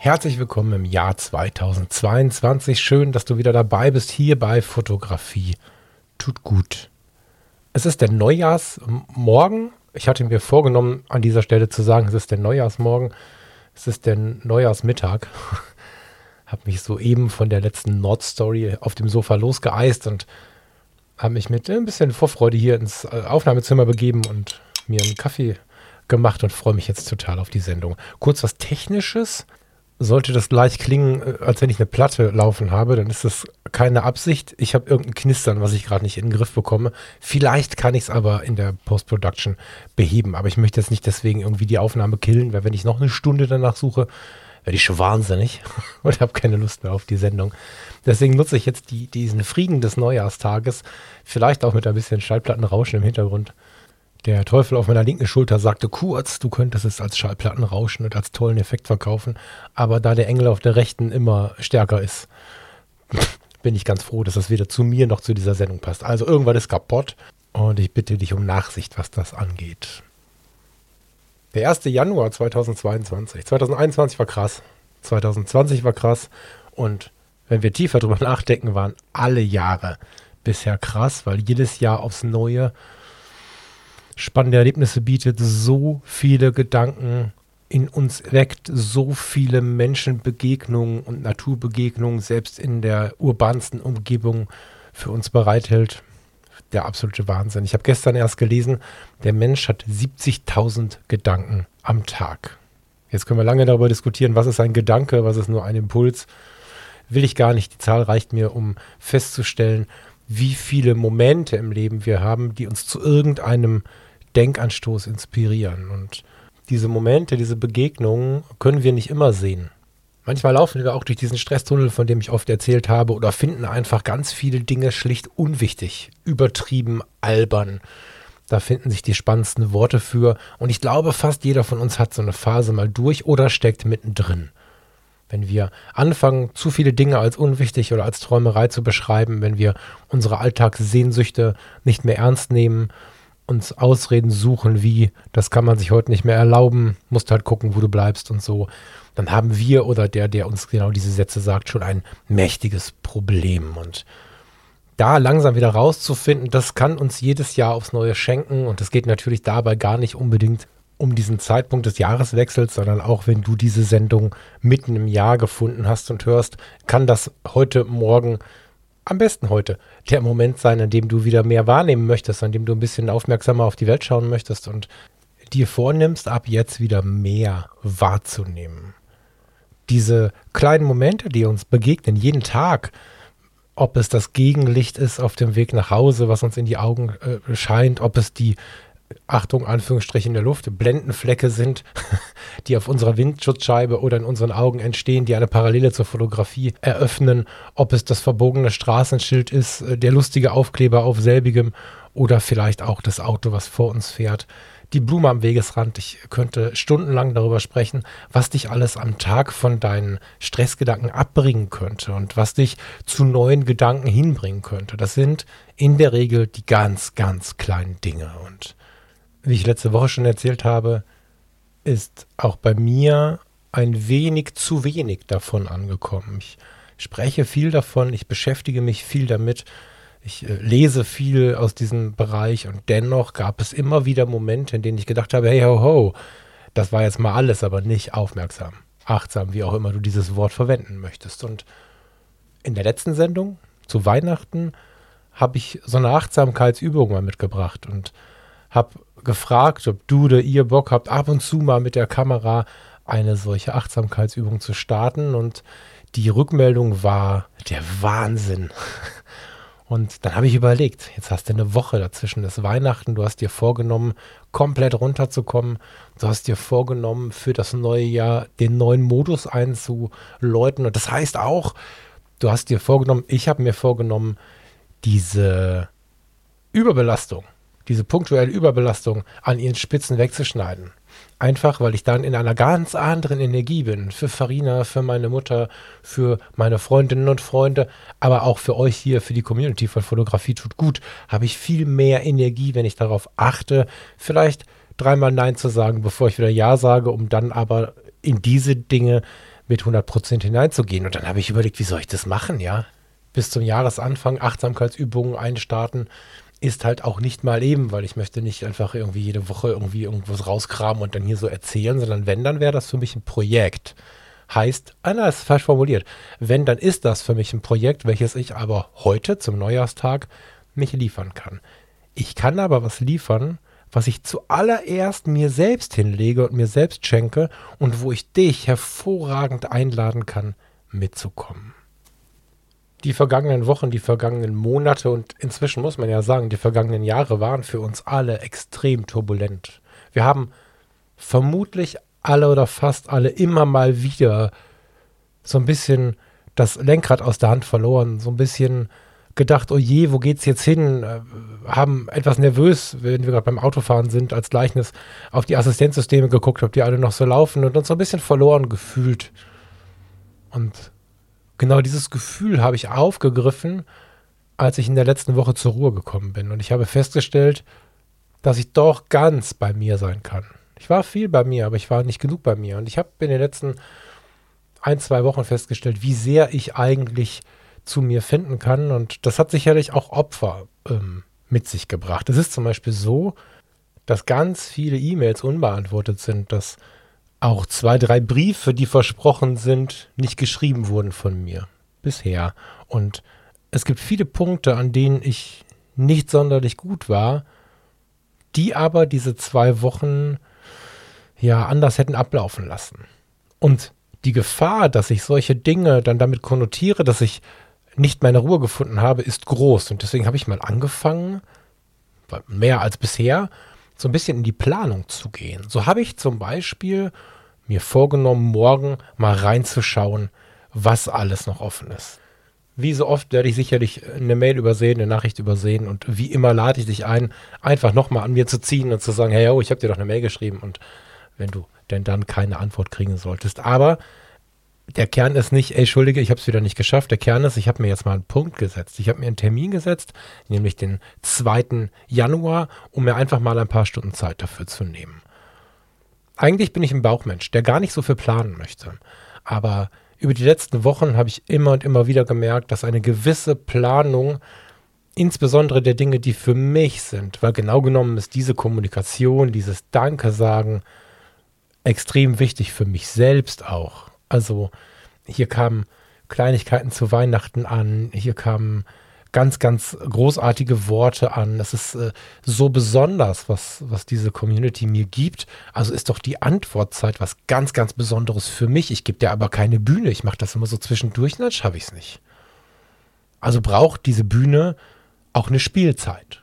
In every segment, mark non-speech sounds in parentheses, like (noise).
Herzlich willkommen im Jahr 2022. Schön, dass du wieder dabei bist hier bei Fotografie. Tut gut. Es ist der Neujahrsmorgen. Ich hatte mir vorgenommen, an dieser Stelle zu sagen, es ist der Neujahrsmorgen. Es ist der Neujahrsmittag. (laughs) habe mich soeben von der letzten Nordstory auf dem Sofa losgeeist und habe mich mit ein bisschen Vorfreude hier ins äh, Aufnahmezimmer begeben und mir einen Kaffee gemacht und freue mich jetzt total auf die Sendung. Kurz was Technisches sollte das gleich klingen, äh, als wenn ich eine Platte laufen habe, dann ist das keine Absicht. Ich habe irgendein Knistern, was ich gerade nicht in den Griff bekomme. Vielleicht kann ich es aber in der Post-Production beheben. Aber ich möchte jetzt nicht deswegen irgendwie die Aufnahme killen, weil wenn ich noch eine Stunde danach suche, werde ich schon wahnsinnig (laughs) und habe keine Lust mehr auf die Sendung. Deswegen nutze ich jetzt die, diesen Frieden des Neujahrstages, vielleicht auch mit ein bisschen Schallplattenrauschen im Hintergrund, der Teufel auf meiner linken Schulter sagte kurz, du könntest es als Schallplattenrauschen und als tollen Effekt verkaufen, aber da der Engel auf der rechten immer stärker ist, (laughs) bin ich ganz froh, dass das weder zu mir noch zu dieser Sendung passt. Also irgendwas ist kaputt und ich bitte dich um Nachsicht, was das angeht. Der 1. Januar 2022. 2021 war krass. 2020 war krass. Und wenn wir tiefer drüber (laughs) nachdenken, waren alle Jahre bisher krass, weil jedes Jahr aufs Neue spannende Erlebnisse bietet, so viele Gedanken in uns weckt, so viele Menschenbegegnungen und Naturbegegnungen selbst in der urbansten Umgebung für uns bereithält. Der absolute Wahnsinn. Ich habe gestern erst gelesen, der Mensch hat 70.000 Gedanken am Tag. Jetzt können wir lange darüber diskutieren, was ist ein Gedanke, was ist nur ein Impuls. Will ich gar nicht. Die Zahl reicht mir, um festzustellen, wie viele Momente im Leben wir haben, die uns zu irgendeinem Denkanstoß inspirieren. Und diese Momente, diese Begegnungen können wir nicht immer sehen. Manchmal laufen wir auch durch diesen Stresstunnel, von dem ich oft erzählt habe, oder finden einfach ganz viele Dinge schlicht unwichtig, übertrieben, albern. Da finden sich die spannendsten Worte für. Und ich glaube, fast jeder von uns hat so eine Phase mal durch oder steckt mittendrin. Wenn wir anfangen, zu viele Dinge als unwichtig oder als Träumerei zu beschreiben, wenn wir unsere Alltagssehnsüchte nicht mehr ernst nehmen uns Ausreden suchen, wie, das kann man sich heute nicht mehr erlauben, musst halt gucken, wo du bleibst und so, dann haben wir oder der, der uns genau diese Sätze sagt, schon ein mächtiges Problem. Und da langsam wieder rauszufinden, das kann uns jedes Jahr aufs Neue schenken. Und es geht natürlich dabei gar nicht unbedingt um diesen Zeitpunkt des Jahreswechsels, sondern auch wenn du diese Sendung mitten im Jahr gefunden hast und hörst, kann das heute Morgen am besten heute der Moment sein, an dem du wieder mehr wahrnehmen möchtest, an dem du ein bisschen aufmerksamer auf die Welt schauen möchtest und dir vornimmst, ab jetzt wieder mehr wahrzunehmen. Diese kleinen Momente, die uns begegnen, jeden Tag, ob es das Gegenlicht ist auf dem Weg nach Hause, was uns in die Augen äh, scheint, ob es die Achtung, Anführungsstriche in der Luft, Blendenflecke sind, (laughs) die auf unserer Windschutzscheibe oder in unseren Augen entstehen, die eine Parallele zur Fotografie eröffnen, ob es das verbogene Straßenschild ist, äh, der lustige Aufkleber auf selbigem oder vielleicht auch das Auto, was vor uns fährt, die Blume am Wegesrand. Ich könnte stundenlang darüber sprechen, was dich alles am Tag von deinen Stressgedanken abbringen könnte und was dich zu neuen Gedanken hinbringen könnte. Das sind in der Regel die ganz, ganz kleinen Dinge und wie ich letzte Woche schon erzählt habe, ist auch bei mir ein wenig zu wenig davon angekommen. Ich spreche viel davon, ich beschäftige mich viel damit, ich äh, lese viel aus diesem Bereich und dennoch gab es immer wieder Momente, in denen ich gedacht habe, hey ho ho, das war jetzt mal alles, aber nicht aufmerksam, achtsam, wie auch immer du dieses Wort verwenden möchtest. Und in der letzten Sendung zu Weihnachten habe ich so eine Achtsamkeitsübung mal mitgebracht und habe gefragt, ob du oder ihr Bock habt, ab und zu mal mit der Kamera eine solche Achtsamkeitsübung zu starten. Und die Rückmeldung war der Wahnsinn. (laughs) Und dann habe ich überlegt, jetzt hast du eine Woche dazwischen des Weihnachten, du hast dir vorgenommen, komplett runterzukommen, du hast dir vorgenommen, für das neue Jahr den neuen Modus einzuläuten. Und das heißt auch, du hast dir vorgenommen, ich habe mir vorgenommen, diese Überbelastung, diese punktuelle Überbelastung an ihren Spitzen wegzuschneiden. Einfach, weil ich dann in einer ganz anderen Energie bin. Für Farina, für meine Mutter, für meine Freundinnen und Freunde, aber auch für euch hier, für die Community von Fotografie tut gut, habe ich viel mehr Energie, wenn ich darauf achte, vielleicht dreimal Nein zu sagen, bevor ich wieder Ja sage, um dann aber in diese Dinge mit 100% hineinzugehen. Und dann habe ich überlegt, wie soll ich das machen, ja? Bis zum Jahresanfang Achtsamkeitsübungen einstarten ist halt auch nicht mal eben, weil ich möchte nicht einfach irgendwie jede Woche irgendwie irgendwas rauskramen und dann hier so erzählen, sondern wenn, dann wäre das für mich ein Projekt. Heißt, einer ah, ist falsch formuliert. Wenn, dann ist das für mich ein Projekt, welches ich aber heute zum Neujahrstag nicht liefern kann. Ich kann aber was liefern, was ich zuallererst mir selbst hinlege und mir selbst schenke und wo ich dich hervorragend einladen kann, mitzukommen. Die vergangenen Wochen, die vergangenen Monate und inzwischen muss man ja sagen, die vergangenen Jahre waren für uns alle extrem turbulent. Wir haben vermutlich alle oder fast alle immer mal wieder so ein bisschen das Lenkrad aus der Hand verloren, so ein bisschen gedacht, oh je, wo geht's jetzt hin? Äh, haben etwas nervös, wenn wir gerade beim Autofahren sind, als Gleichnis auf die Assistenzsysteme geguckt, ob die alle noch so laufen und uns so ein bisschen verloren gefühlt. Und genau dieses Gefühl habe ich aufgegriffen, als ich in der letzten Woche zur Ruhe gekommen bin. Und ich habe festgestellt, dass ich doch ganz bei mir sein kann. Ich war viel bei mir, aber ich war nicht genug bei mir. Und ich habe in den letzten ein, zwei Wochen festgestellt, wie sehr ich eigentlich zu mir finden kann. Und das hat sicherlich auch Opfer ähm, mit sich gebracht. Es ist zum Beispiel so, dass ganz viele E-Mails unbeantwortet sind, dass auch zwei, drei Briefe, die versprochen sind, nicht geschrieben wurden von mir bisher. Und es gibt viele Punkte, an denen ich nicht sonderlich gut war, die aber diese zwei Wochen ja anders hätten ablaufen lassen. Und die Gefahr, dass ich solche Dinge dann damit konnotiere, dass ich nicht meine Ruhe gefunden habe, ist groß. Und deswegen habe ich mal angefangen, mehr als bisher, so ein bisschen in die Planung zu gehen. So habe ich zum Beispiel mir vorgenommen, morgen mal reinzuschauen, was alles noch offen ist. Wie so oft werde ich sicherlich eine Mail übersehen, eine Nachricht übersehen und wie immer lade ich dich ein, einfach nochmal an mir zu ziehen und zu sagen, hey, oh, ich habe dir doch eine Mail geschrieben und wenn du denn dann keine Antwort kriegen solltest. Aber der Kern ist nicht, ey, Entschuldige, ich habe es wieder nicht geschafft. Der Kern ist, ich habe mir jetzt mal einen Punkt gesetzt. Ich habe mir einen Termin gesetzt, nämlich den 2. Januar, um mir einfach mal ein paar Stunden Zeit dafür zu nehmen. Eigentlich bin ich ein Bauchmensch, der gar nicht so viel planen möchte. Aber über die letzten Wochen habe ich immer und immer wieder gemerkt, dass eine gewisse Planung, insbesondere der Dinge, die für mich sind, weil genau genommen ist diese Kommunikation, dieses Danke sagen, extrem wichtig für mich selbst auch. Also hier kamen Kleinigkeiten zu Weihnachten an, hier kamen ganz, ganz großartige Worte an. Es ist äh, so besonders, was, was diese Community mir gibt. Also ist doch die Antwortzeit was ganz, ganz Besonderes für mich. Ich gebe dir aber keine Bühne. Ich mache das immer so zwischendurch dann schaffe ich es nicht. Also braucht diese Bühne auch eine Spielzeit.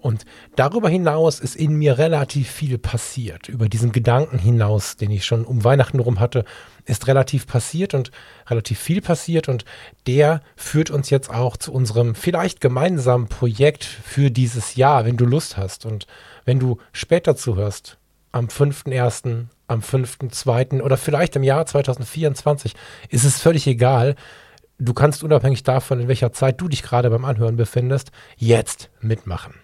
Und darüber hinaus ist in mir relativ viel passiert. Über diesen Gedanken hinaus, den ich schon um Weihnachten rum hatte, ist relativ passiert und relativ viel passiert. Und der führt uns jetzt auch zu unserem vielleicht gemeinsamen Projekt für dieses Jahr, wenn du Lust hast. Und wenn du später zuhörst, am 5.1., am 5.2. oder vielleicht im Jahr 2024, ist es völlig egal. Du kannst unabhängig davon, in welcher Zeit du dich gerade beim Anhören befindest, jetzt mitmachen.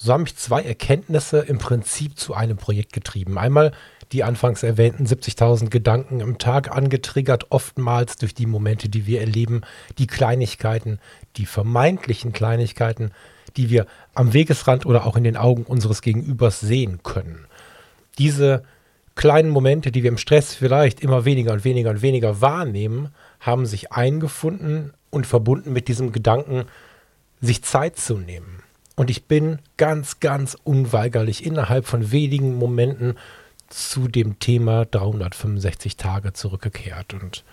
So haben mich zwei Erkenntnisse im Prinzip zu einem Projekt getrieben. Einmal die anfangs erwähnten 70.000 Gedanken im Tag angetriggert, oftmals durch die Momente, die wir erleben, die Kleinigkeiten, die vermeintlichen Kleinigkeiten, die wir am Wegesrand oder auch in den Augen unseres Gegenübers sehen können. Diese kleinen Momente, die wir im Stress vielleicht immer weniger und weniger und weniger wahrnehmen, haben sich eingefunden und verbunden mit diesem Gedanken, sich Zeit zu nehmen und ich bin ganz, ganz unweigerlich innerhalb von wenigen Momenten zu dem Thema 365 Tage zurückgekehrt. Und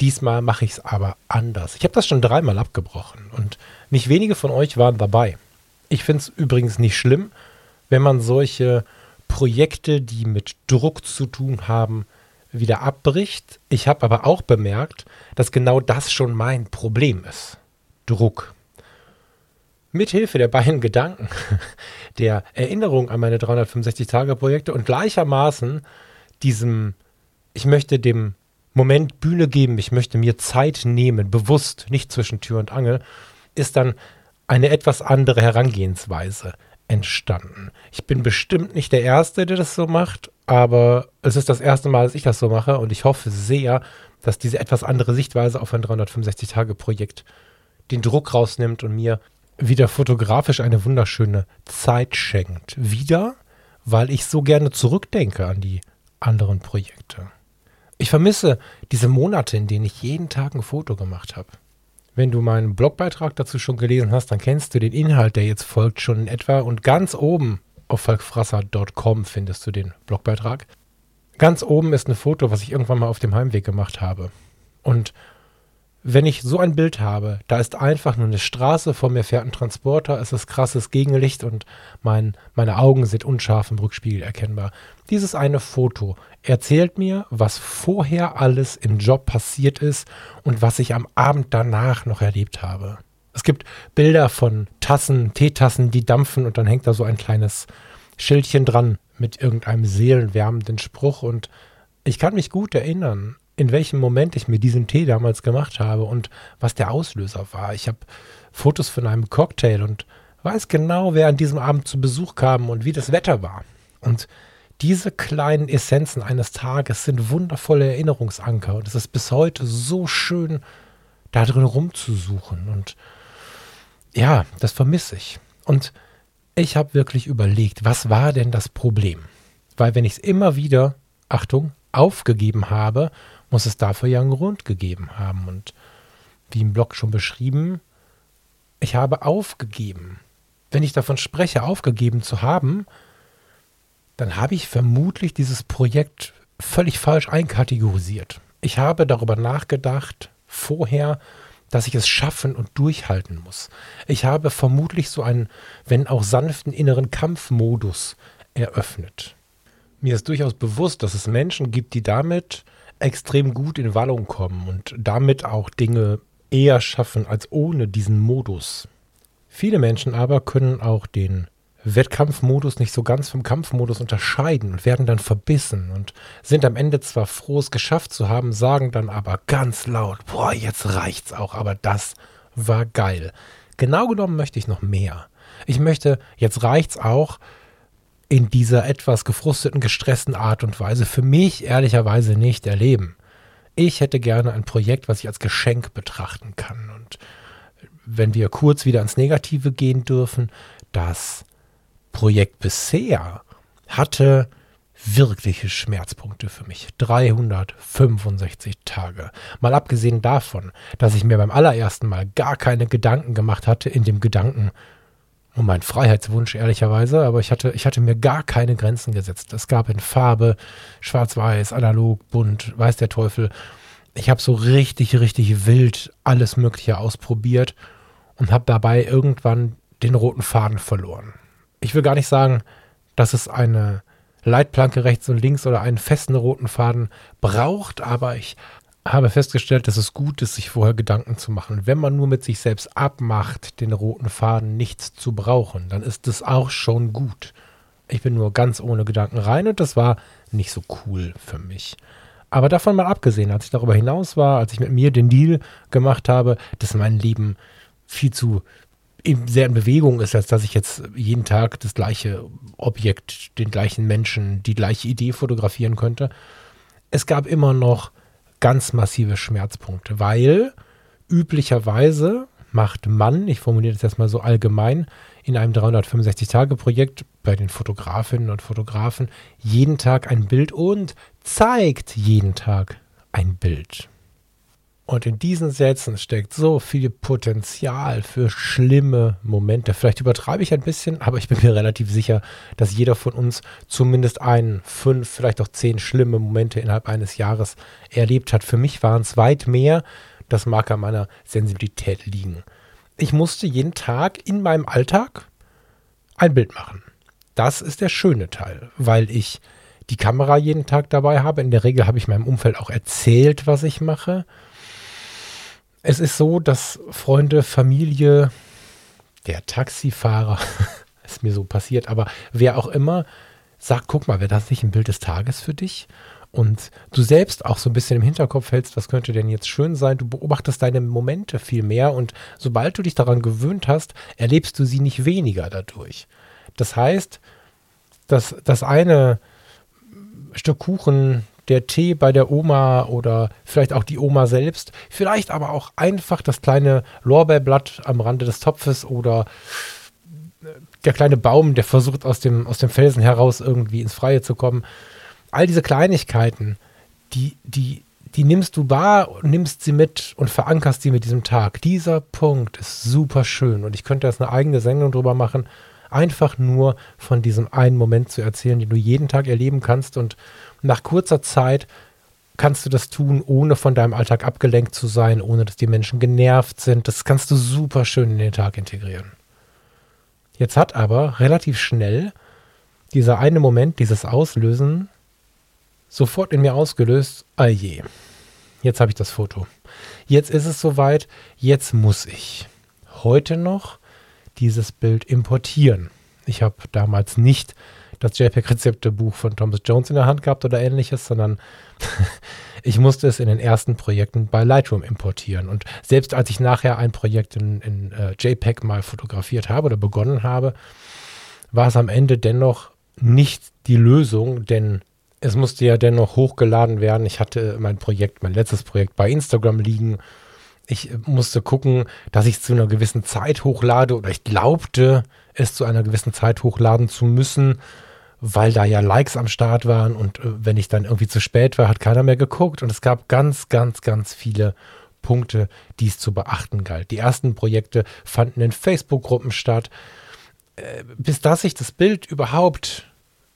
diesmal mache ich es aber anders. Ich habe das schon dreimal abgebrochen und nicht wenige von euch waren dabei. Ich finde es übrigens nicht schlimm, wenn man solche Projekte, die mit Druck zu tun haben, wieder abbricht. Ich habe aber auch bemerkt, dass genau das schon mein Problem ist. Druck. Mithilfe der beiden Gedanken, (laughs) der Erinnerung an meine 365-Tage-Projekte und gleichermaßen diesem, ich möchte dem Moment Bühne geben, ich möchte mir Zeit nehmen, bewusst, nicht zwischen Tür und Angel, ist dann eine etwas andere Herangehensweise entstanden. Ich bin bestimmt nicht der Erste, der das so macht, aber es ist das erste Mal, dass ich das so mache und ich hoffe sehr, dass diese etwas andere Sichtweise auf ein 365-Tage-Projekt den Druck rausnimmt und mir wieder fotografisch eine wunderschöne Zeit schenkt. Wieder, weil ich so gerne zurückdenke an die anderen Projekte. Ich vermisse diese Monate, in denen ich jeden Tag ein Foto gemacht habe. Wenn du meinen Blogbeitrag dazu schon gelesen hast, dann kennst du den Inhalt, der jetzt folgt, schon in etwa. Und ganz oben auf falkfrasser.com findest du den Blogbeitrag. Ganz oben ist ein Foto, was ich irgendwann mal auf dem Heimweg gemacht habe. Und wenn ich so ein Bild habe, da ist einfach nur eine Straße, vor mir fährt ein Transporter, es ist krasses Gegenlicht und mein, meine Augen sind unscharf im Rückspiegel erkennbar. Dieses eine Foto erzählt mir, was vorher alles im Job passiert ist und was ich am Abend danach noch erlebt habe. Es gibt Bilder von Tassen, Teetassen, die dampfen und dann hängt da so ein kleines Schildchen dran mit irgendeinem seelenwärmenden Spruch und ich kann mich gut erinnern in welchem Moment ich mir diesen Tee damals gemacht habe und was der Auslöser war. Ich habe Fotos von einem Cocktail und weiß genau, wer an diesem Abend zu Besuch kam und wie das Wetter war. Und diese kleinen Essenzen eines Tages sind wundervolle Erinnerungsanker und es ist bis heute so schön, da drin rumzusuchen. Und ja, das vermisse ich. Und ich habe wirklich überlegt, was war denn das Problem? Weil wenn ich es immer wieder, Achtung, aufgegeben habe muss es dafür ja einen Grund gegeben haben. Und wie im Blog schon beschrieben, ich habe aufgegeben. Wenn ich davon spreche, aufgegeben zu haben, dann habe ich vermutlich dieses Projekt völlig falsch einkategorisiert. Ich habe darüber nachgedacht vorher, dass ich es schaffen und durchhalten muss. Ich habe vermutlich so einen, wenn auch sanften inneren Kampfmodus eröffnet. Mir ist durchaus bewusst, dass es Menschen gibt, die damit extrem gut in Wallung kommen und damit auch Dinge eher schaffen als ohne diesen Modus. Viele Menschen aber können auch den Wettkampfmodus nicht so ganz vom Kampfmodus unterscheiden und werden dann verbissen und sind am Ende zwar froh, es geschafft zu haben, sagen dann aber ganz laut, boah, jetzt reicht's auch, aber das war geil. Genau genommen möchte ich noch mehr. Ich möchte, jetzt reicht's auch, in dieser etwas gefrusteten, gestressten Art und Weise für mich ehrlicherweise nicht erleben. Ich hätte gerne ein Projekt, was ich als Geschenk betrachten kann. Und wenn wir kurz wieder ans Negative gehen dürfen, das Projekt bisher hatte wirkliche Schmerzpunkte für mich. 365 Tage. Mal abgesehen davon, dass ich mir beim allerersten Mal gar keine Gedanken gemacht hatte in dem Gedanken, und mein Freiheitswunsch ehrlicherweise, aber ich hatte, ich hatte mir gar keine Grenzen gesetzt. Es gab in Farbe, schwarz-weiß, analog, bunt, weiß der Teufel. Ich habe so richtig, richtig wild alles Mögliche ausprobiert und habe dabei irgendwann den roten Faden verloren. Ich will gar nicht sagen, dass es eine Leitplanke rechts und links oder einen festen roten Faden braucht, aber ich habe festgestellt, dass es gut ist, sich vorher Gedanken zu machen. Wenn man nur mit sich selbst abmacht, den roten Faden nicht zu brauchen, dann ist das auch schon gut. Ich bin nur ganz ohne Gedanken rein und das war nicht so cool für mich. Aber davon mal abgesehen, als ich darüber hinaus war, als ich mit mir den Deal gemacht habe, dass mein Leben viel zu sehr in Bewegung ist, als dass ich jetzt jeden Tag das gleiche Objekt, den gleichen Menschen, die gleiche Idee fotografieren könnte. Es gab immer noch ganz massive Schmerzpunkte, weil üblicherweise macht man, ich formuliere das jetzt mal so allgemein, in einem 365-Tage-Projekt bei den Fotografinnen und Fotografen jeden Tag ein Bild und zeigt jeden Tag ein Bild. Und in diesen Sätzen steckt so viel Potenzial für schlimme Momente. Vielleicht übertreibe ich ein bisschen, aber ich bin mir relativ sicher, dass jeder von uns zumindest ein, fünf, vielleicht auch zehn schlimme Momente innerhalb eines Jahres erlebt hat. Für mich waren es weit mehr. Das mag an meiner Sensibilität liegen. Ich musste jeden Tag in meinem Alltag ein Bild machen. Das ist der schöne Teil, weil ich die Kamera jeden Tag dabei habe. In der Regel habe ich meinem Umfeld auch erzählt, was ich mache. Es ist so, dass Freunde, Familie, der Taxifahrer, (laughs) ist mir so passiert, aber wer auch immer sagt, guck mal, wäre das nicht ein Bild des Tages für dich? Und du selbst auch so ein bisschen im Hinterkopf hältst, was könnte denn jetzt schön sein? Du beobachtest deine Momente viel mehr und sobald du dich daran gewöhnt hast, erlebst du sie nicht weniger dadurch. Das heißt, dass das eine Stück Kuchen, der Tee bei der Oma oder vielleicht auch die Oma selbst, vielleicht aber auch einfach das kleine Lorbeerblatt am Rande des Topfes oder äh, der kleine Baum, der versucht aus dem, aus dem Felsen heraus irgendwie ins Freie zu kommen. All diese Kleinigkeiten, die, die, die nimmst du wahr nimmst sie mit und verankerst sie mit diesem Tag. Dieser Punkt ist super schön und ich könnte jetzt eine eigene Sendung drüber machen, einfach nur von diesem einen Moment zu erzählen, den du jeden Tag erleben kannst. Und nach kurzer Zeit kannst du das tun, ohne von deinem Alltag abgelenkt zu sein, ohne dass die Menschen genervt sind. Das kannst du super schön in den Tag integrieren. Jetzt hat aber relativ schnell dieser eine Moment, dieses Auslösen, sofort in mir ausgelöst, ah je, jetzt habe ich das Foto. Jetzt ist es soweit, jetzt muss ich. Heute noch dieses Bild importieren. Ich habe damals nicht das JPEG-Rezeptebuch von Thomas Jones in der Hand gehabt oder ähnliches, sondern (laughs) ich musste es in den ersten Projekten bei Lightroom importieren. Und selbst als ich nachher ein Projekt in, in uh, JPEG mal fotografiert habe oder begonnen habe, war es am Ende dennoch nicht die Lösung, denn es musste ja dennoch hochgeladen werden. Ich hatte mein Projekt, mein letztes Projekt bei Instagram liegen ich musste gucken, dass ich es zu einer gewissen Zeit hochlade oder ich glaubte, es zu einer gewissen Zeit hochladen zu müssen, weil da ja Likes am Start waren und äh, wenn ich dann irgendwie zu spät war, hat keiner mehr geguckt und es gab ganz, ganz, ganz viele Punkte, die es zu beachten galt. Die ersten Projekte fanden in Facebook-Gruppen statt. Äh, bis dass ich das Bild überhaupt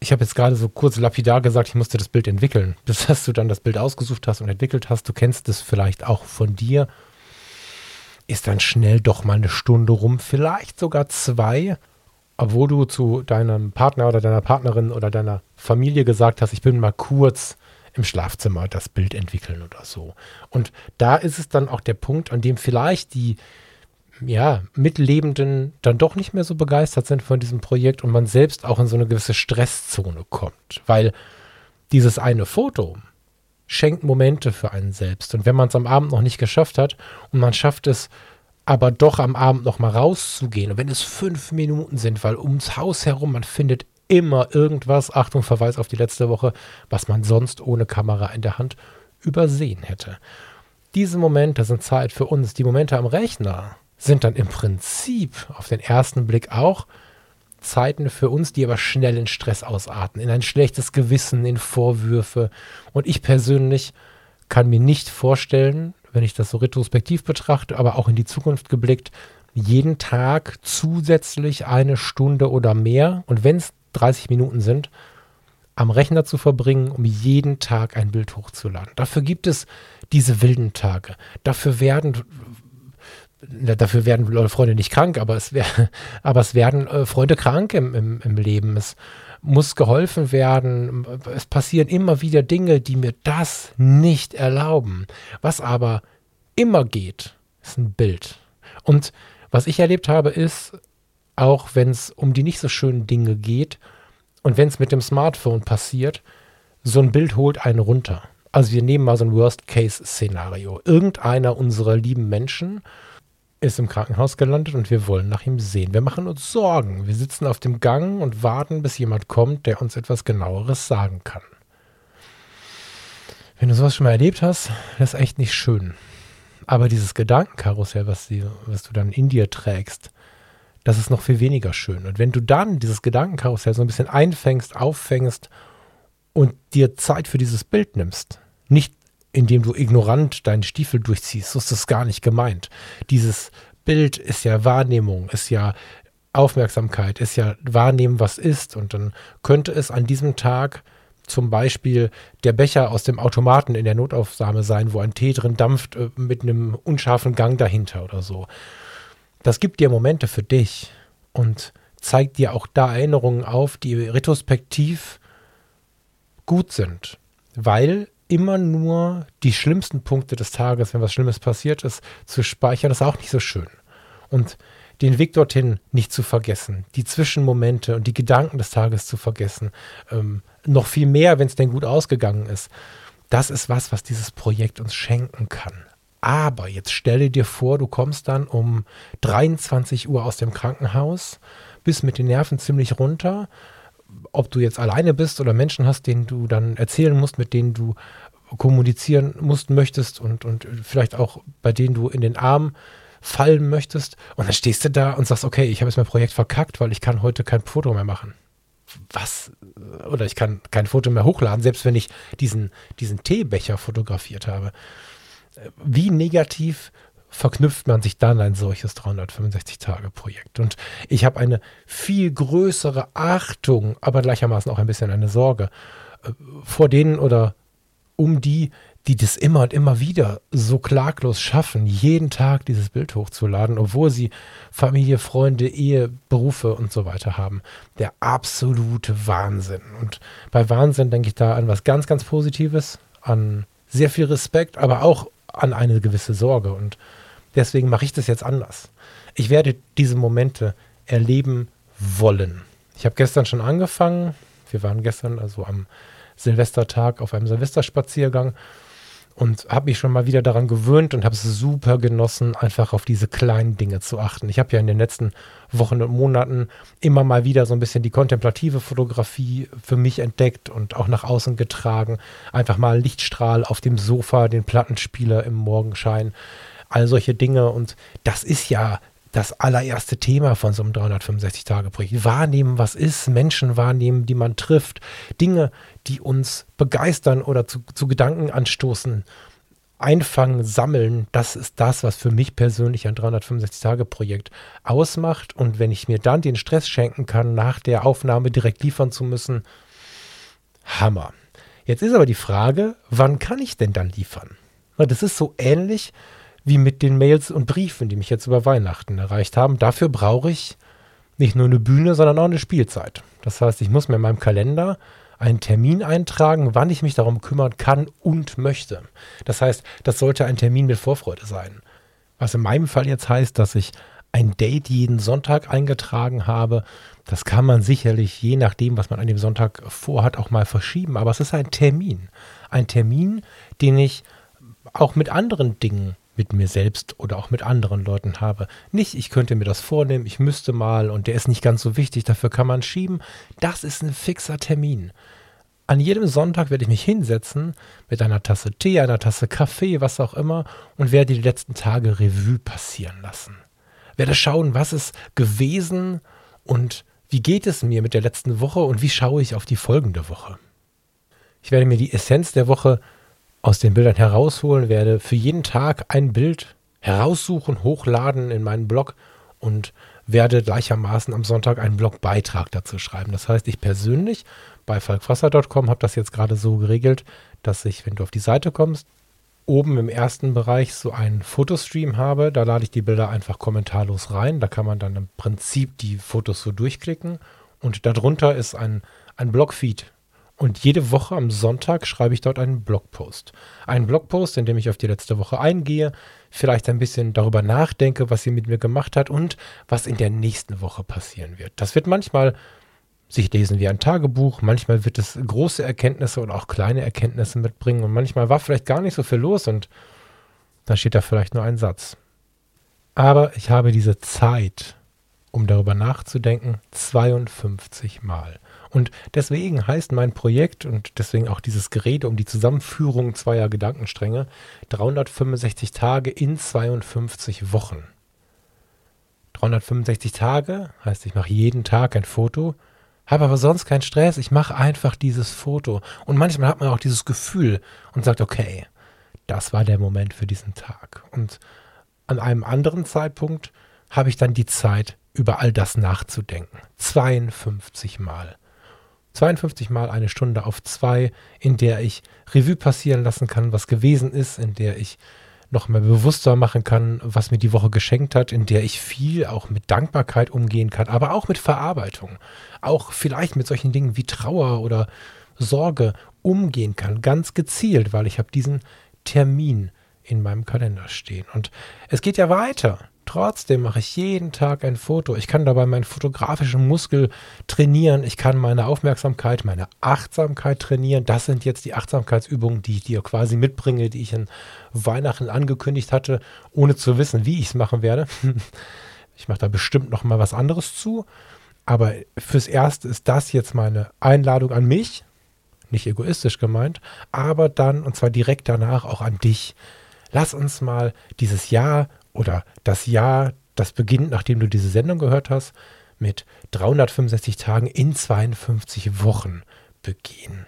ich habe jetzt gerade so kurz lapidar gesagt, ich musste das Bild entwickeln. (laughs) Bis dass du dann das Bild ausgesucht hast und entwickelt hast, du kennst es vielleicht auch von dir ist dann schnell doch mal eine Stunde rum, vielleicht sogar zwei, obwohl du zu deinem Partner oder deiner Partnerin oder deiner Familie gesagt hast, ich bin mal kurz im Schlafzimmer das Bild entwickeln oder so. Und da ist es dann auch der Punkt, an dem vielleicht die ja, Mitlebenden dann doch nicht mehr so begeistert sind von diesem Projekt und man selbst auch in so eine gewisse Stresszone kommt. Weil dieses eine Foto schenkt Momente für einen selbst. Und wenn man es am Abend noch nicht geschafft hat und man schafft es aber doch am Abend noch mal rauszugehen, und wenn es fünf Minuten sind, weil ums Haus herum man findet immer irgendwas, Achtung, Verweis auf die letzte Woche, was man sonst ohne Kamera in der Hand übersehen hätte. Diese Momente sind Zeit für uns. Die Momente am Rechner sind dann im Prinzip auf den ersten Blick auch Zeiten für uns, die aber schnell in Stress ausarten, in ein schlechtes Gewissen, in Vorwürfe. Und ich persönlich kann mir nicht vorstellen, wenn ich das so retrospektiv betrachte, aber auch in die Zukunft geblickt, jeden Tag zusätzlich eine Stunde oder mehr, und wenn es 30 Minuten sind, am Rechner zu verbringen, um jeden Tag ein Bild hochzuladen. Dafür gibt es diese wilden Tage. Dafür werden dafür werden Freunde nicht krank, aber es, wär, (laughs) aber es werden äh, Freunde krank im, im, im Leben. Es muss geholfen werden. Es passieren immer wieder Dinge, die mir das nicht erlauben. Was aber immer geht, ist ein Bild. Und was ich erlebt habe, ist, auch wenn es um die nicht so schönen Dinge geht und wenn es mit dem Smartphone passiert, so ein Bild holt einen runter. Also wir nehmen mal so ein Worst-Case-Szenario. Irgendeiner unserer lieben Menschen ist im Krankenhaus gelandet und wir wollen nach ihm sehen. Wir machen uns Sorgen. Wir sitzen auf dem Gang und warten, bis jemand kommt, der uns etwas genaueres sagen kann. Wenn du sowas schon mal erlebt hast, das ist echt nicht schön. Aber dieses Gedankenkarussell, was, die, was du dann in dir trägst, das ist noch viel weniger schön. Und wenn du dann dieses Gedankenkarussell so ein bisschen einfängst, auffängst und dir Zeit für dieses Bild nimmst, nicht indem du ignorant deinen Stiefel durchziehst. So ist das gar nicht gemeint. Dieses Bild ist ja Wahrnehmung, ist ja Aufmerksamkeit, ist ja Wahrnehmen, was ist. Und dann könnte es an diesem Tag zum Beispiel der Becher aus dem Automaten in der Notaufnahme sein, wo ein Tee drin dampft äh, mit einem unscharfen Gang dahinter oder so. Das gibt dir Momente für dich und zeigt dir auch da Erinnerungen auf, die retrospektiv gut sind, weil immer nur die schlimmsten Punkte des Tages, wenn was Schlimmes passiert ist, zu speichern, ist auch nicht so schön. Und den Weg dorthin nicht zu vergessen, die Zwischenmomente und die Gedanken des Tages zu vergessen, ähm, noch viel mehr, wenn es denn gut ausgegangen ist. Das ist was, was dieses Projekt uns schenken kann. Aber jetzt stelle dir vor, du kommst dann um 23 Uhr aus dem Krankenhaus, bist mit den Nerven ziemlich runter, ob du jetzt alleine bist oder Menschen hast, denen du dann erzählen musst, mit denen du kommunizieren musst, möchtest und, und vielleicht auch bei denen du in den Arm fallen möchtest. Und dann stehst du da und sagst, okay, ich habe jetzt mein Projekt verkackt, weil ich kann heute kein Foto mehr machen. Was? Oder ich kann kein Foto mehr hochladen, selbst wenn ich diesen, diesen Teebecher fotografiert habe. Wie negativ verknüpft man sich dann ein solches 365-Tage-Projekt. Und ich habe eine viel größere Achtung, aber gleichermaßen auch ein bisschen eine Sorge äh, vor denen oder um die, die das immer und immer wieder so klaglos schaffen, jeden Tag dieses Bild hochzuladen, obwohl sie Familie, Freunde, Ehe, Berufe und so weiter haben. Der absolute Wahnsinn. Und bei Wahnsinn denke ich da an was ganz, ganz Positives, an sehr viel Respekt, aber auch an eine gewisse Sorge. Und Deswegen mache ich das jetzt anders. Ich werde diese Momente erleben wollen. Ich habe gestern schon angefangen. Wir waren gestern also am Silvestertag auf einem Silvesterspaziergang und habe mich schon mal wieder daran gewöhnt und habe es super genossen, einfach auf diese kleinen Dinge zu achten. Ich habe ja in den letzten Wochen und Monaten immer mal wieder so ein bisschen die kontemplative Fotografie für mich entdeckt und auch nach außen getragen. Einfach mal Lichtstrahl auf dem Sofa, den Plattenspieler im Morgenschein all solche Dinge. Und das ist ja das allererste Thema von so einem 365-Tage-Projekt. Wahrnehmen, was ist, Menschen wahrnehmen, die man trifft, Dinge, die uns begeistern oder zu, zu Gedanken anstoßen, einfangen, sammeln. Das ist das, was für mich persönlich ein 365-Tage-Projekt ausmacht. Und wenn ich mir dann den Stress schenken kann, nach der Aufnahme direkt liefern zu müssen, Hammer. Jetzt ist aber die Frage, wann kann ich denn dann liefern? Das ist so ähnlich wie mit den Mails und Briefen, die mich jetzt über Weihnachten erreicht haben. Dafür brauche ich nicht nur eine Bühne, sondern auch eine Spielzeit. Das heißt, ich muss mir in meinem Kalender einen Termin eintragen, wann ich mich darum kümmern kann und möchte. Das heißt, das sollte ein Termin mit Vorfreude sein. Was in meinem Fall jetzt heißt, dass ich ein Date jeden Sonntag eingetragen habe. Das kann man sicherlich, je nachdem, was man an dem Sonntag vorhat, auch mal verschieben. Aber es ist ein Termin. Ein Termin, den ich auch mit anderen Dingen mit mir selbst oder auch mit anderen Leuten habe. Nicht, ich könnte mir das vornehmen, ich müsste mal und der ist nicht ganz so wichtig, dafür kann man schieben. Das ist ein fixer Termin. An jedem Sonntag werde ich mich hinsetzen mit einer Tasse Tee, einer Tasse Kaffee, was auch immer und werde die letzten Tage Revue passieren lassen. Werde schauen, was ist gewesen und wie geht es mir mit der letzten Woche und wie schaue ich auf die folgende Woche. Ich werde mir die Essenz der Woche aus den Bildern herausholen werde, für jeden Tag ein Bild heraussuchen, hochladen in meinen Blog und werde gleichermaßen am Sonntag einen Blogbeitrag dazu schreiben. Das heißt, ich persönlich bei falkfrasser.com habe das jetzt gerade so geregelt, dass ich, wenn du auf die Seite kommst, oben im ersten Bereich so einen Fotostream habe. Da lade ich die Bilder einfach kommentarlos rein. Da kann man dann im Prinzip die Fotos so durchklicken. Und darunter ist ein, ein Blogfeed und jede Woche am Sonntag schreibe ich dort einen Blogpost. Einen Blogpost, in dem ich auf die letzte Woche eingehe, vielleicht ein bisschen darüber nachdenke, was sie mit mir gemacht hat und was in der nächsten Woche passieren wird. Das wird manchmal sich lesen wie ein Tagebuch, manchmal wird es große Erkenntnisse und auch kleine Erkenntnisse mitbringen und manchmal war vielleicht gar nicht so viel los und dann steht da vielleicht nur ein Satz. Aber ich habe diese Zeit, um darüber nachzudenken, 52 Mal. Und deswegen heißt mein Projekt und deswegen auch dieses Gerede um die Zusammenführung zweier Gedankenstränge 365 Tage in 52 Wochen. 365 Tage heißt, ich mache jeden Tag ein Foto, habe aber sonst keinen Stress, ich mache einfach dieses Foto. Und manchmal hat man auch dieses Gefühl und sagt, okay, das war der Moment für diesen Tag. Und an einem anderen Zeitpunkt habe ich dann die Zeit, über all das nachzudenken. 52 Mal. 52 mal eine Stunde auf zwei, in der ich Revue passieren lassen kann, was gewesen ist, in der ich noch mal bewusster machen kann, was mir die Woche geschenkt hat, in der ich viel auch mit Dankbarkeit umgehen kann, aber auch mit Verarbeitung. Auch vielleicht mit solchen Dingen wie Trauer oder Sorge umgehen kann, ganz gezielt, weil ich habe diesen Termin in meinem Kalender stehen. Und es geht ja weiter. Trotzdem mache ich jeden Tag ein Foto. Ich kann dabei meinen fotografischen Muskel trainieren. Ich kann meine Aufmerksamkeit, meine Achtsamkeit trainieren. Das sind jetzt die Achtsamkeitsübungen, die ich dir quasi mitbringe, die ich in Weihnachten angekündigt hatte, ohne zu wissen, wie ich es machen werde. (laughs) Ich mache da bestimmt noch mal was anderes zu. Aber fürs Erste ist das jetzt meine Einladung an mich, nicht egoistisch gemeint, aber dann, und zwar direkt danach auch an dich. Lass uns mal dieses Jahr oder das Jahr, das beginnt, nachdem du diese Sendung gehört hast, mit 365 Tagen in 52 Wochen begehen.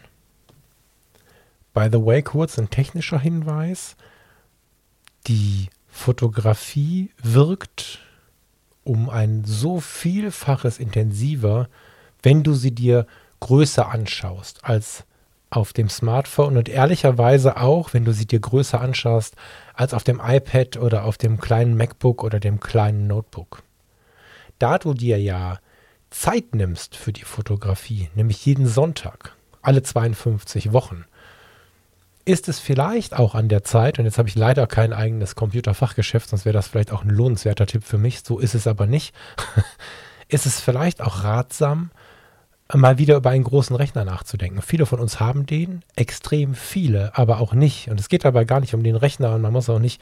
By the way, kurz ein technischer Hinweis. Die Fotografie wirkt um ein so vielfaches intensiver, wenn du sie dir größer anschaust als auf dem Smartphone und ehrlicherweise auch, wenn du sie dir größer anschaust als auf dem iPad oder auf dem kleinen MacBook oder dem kleinen Notebook. Da du dir ja Zeit nimmst für die Fotografie, nämlich jeden Sonntag, alle 52 Wochen, ist es vielleicht auch an der Zeit, und jetzt habe ich leider kein eigenes Computerfachgeschäft, sonst wäre das vielleicht auch ein lohnenswerter Tipp für mich, so ist es aber nicht, (laughs) ist es vielleicht auch ratsam, mal wieder über einen großen Rechner nachzudenken. Viele von uns haben den, extrem viele, aber auch nicht. Und es geht dabei gar nicht um den Rechner und man muss auch nicht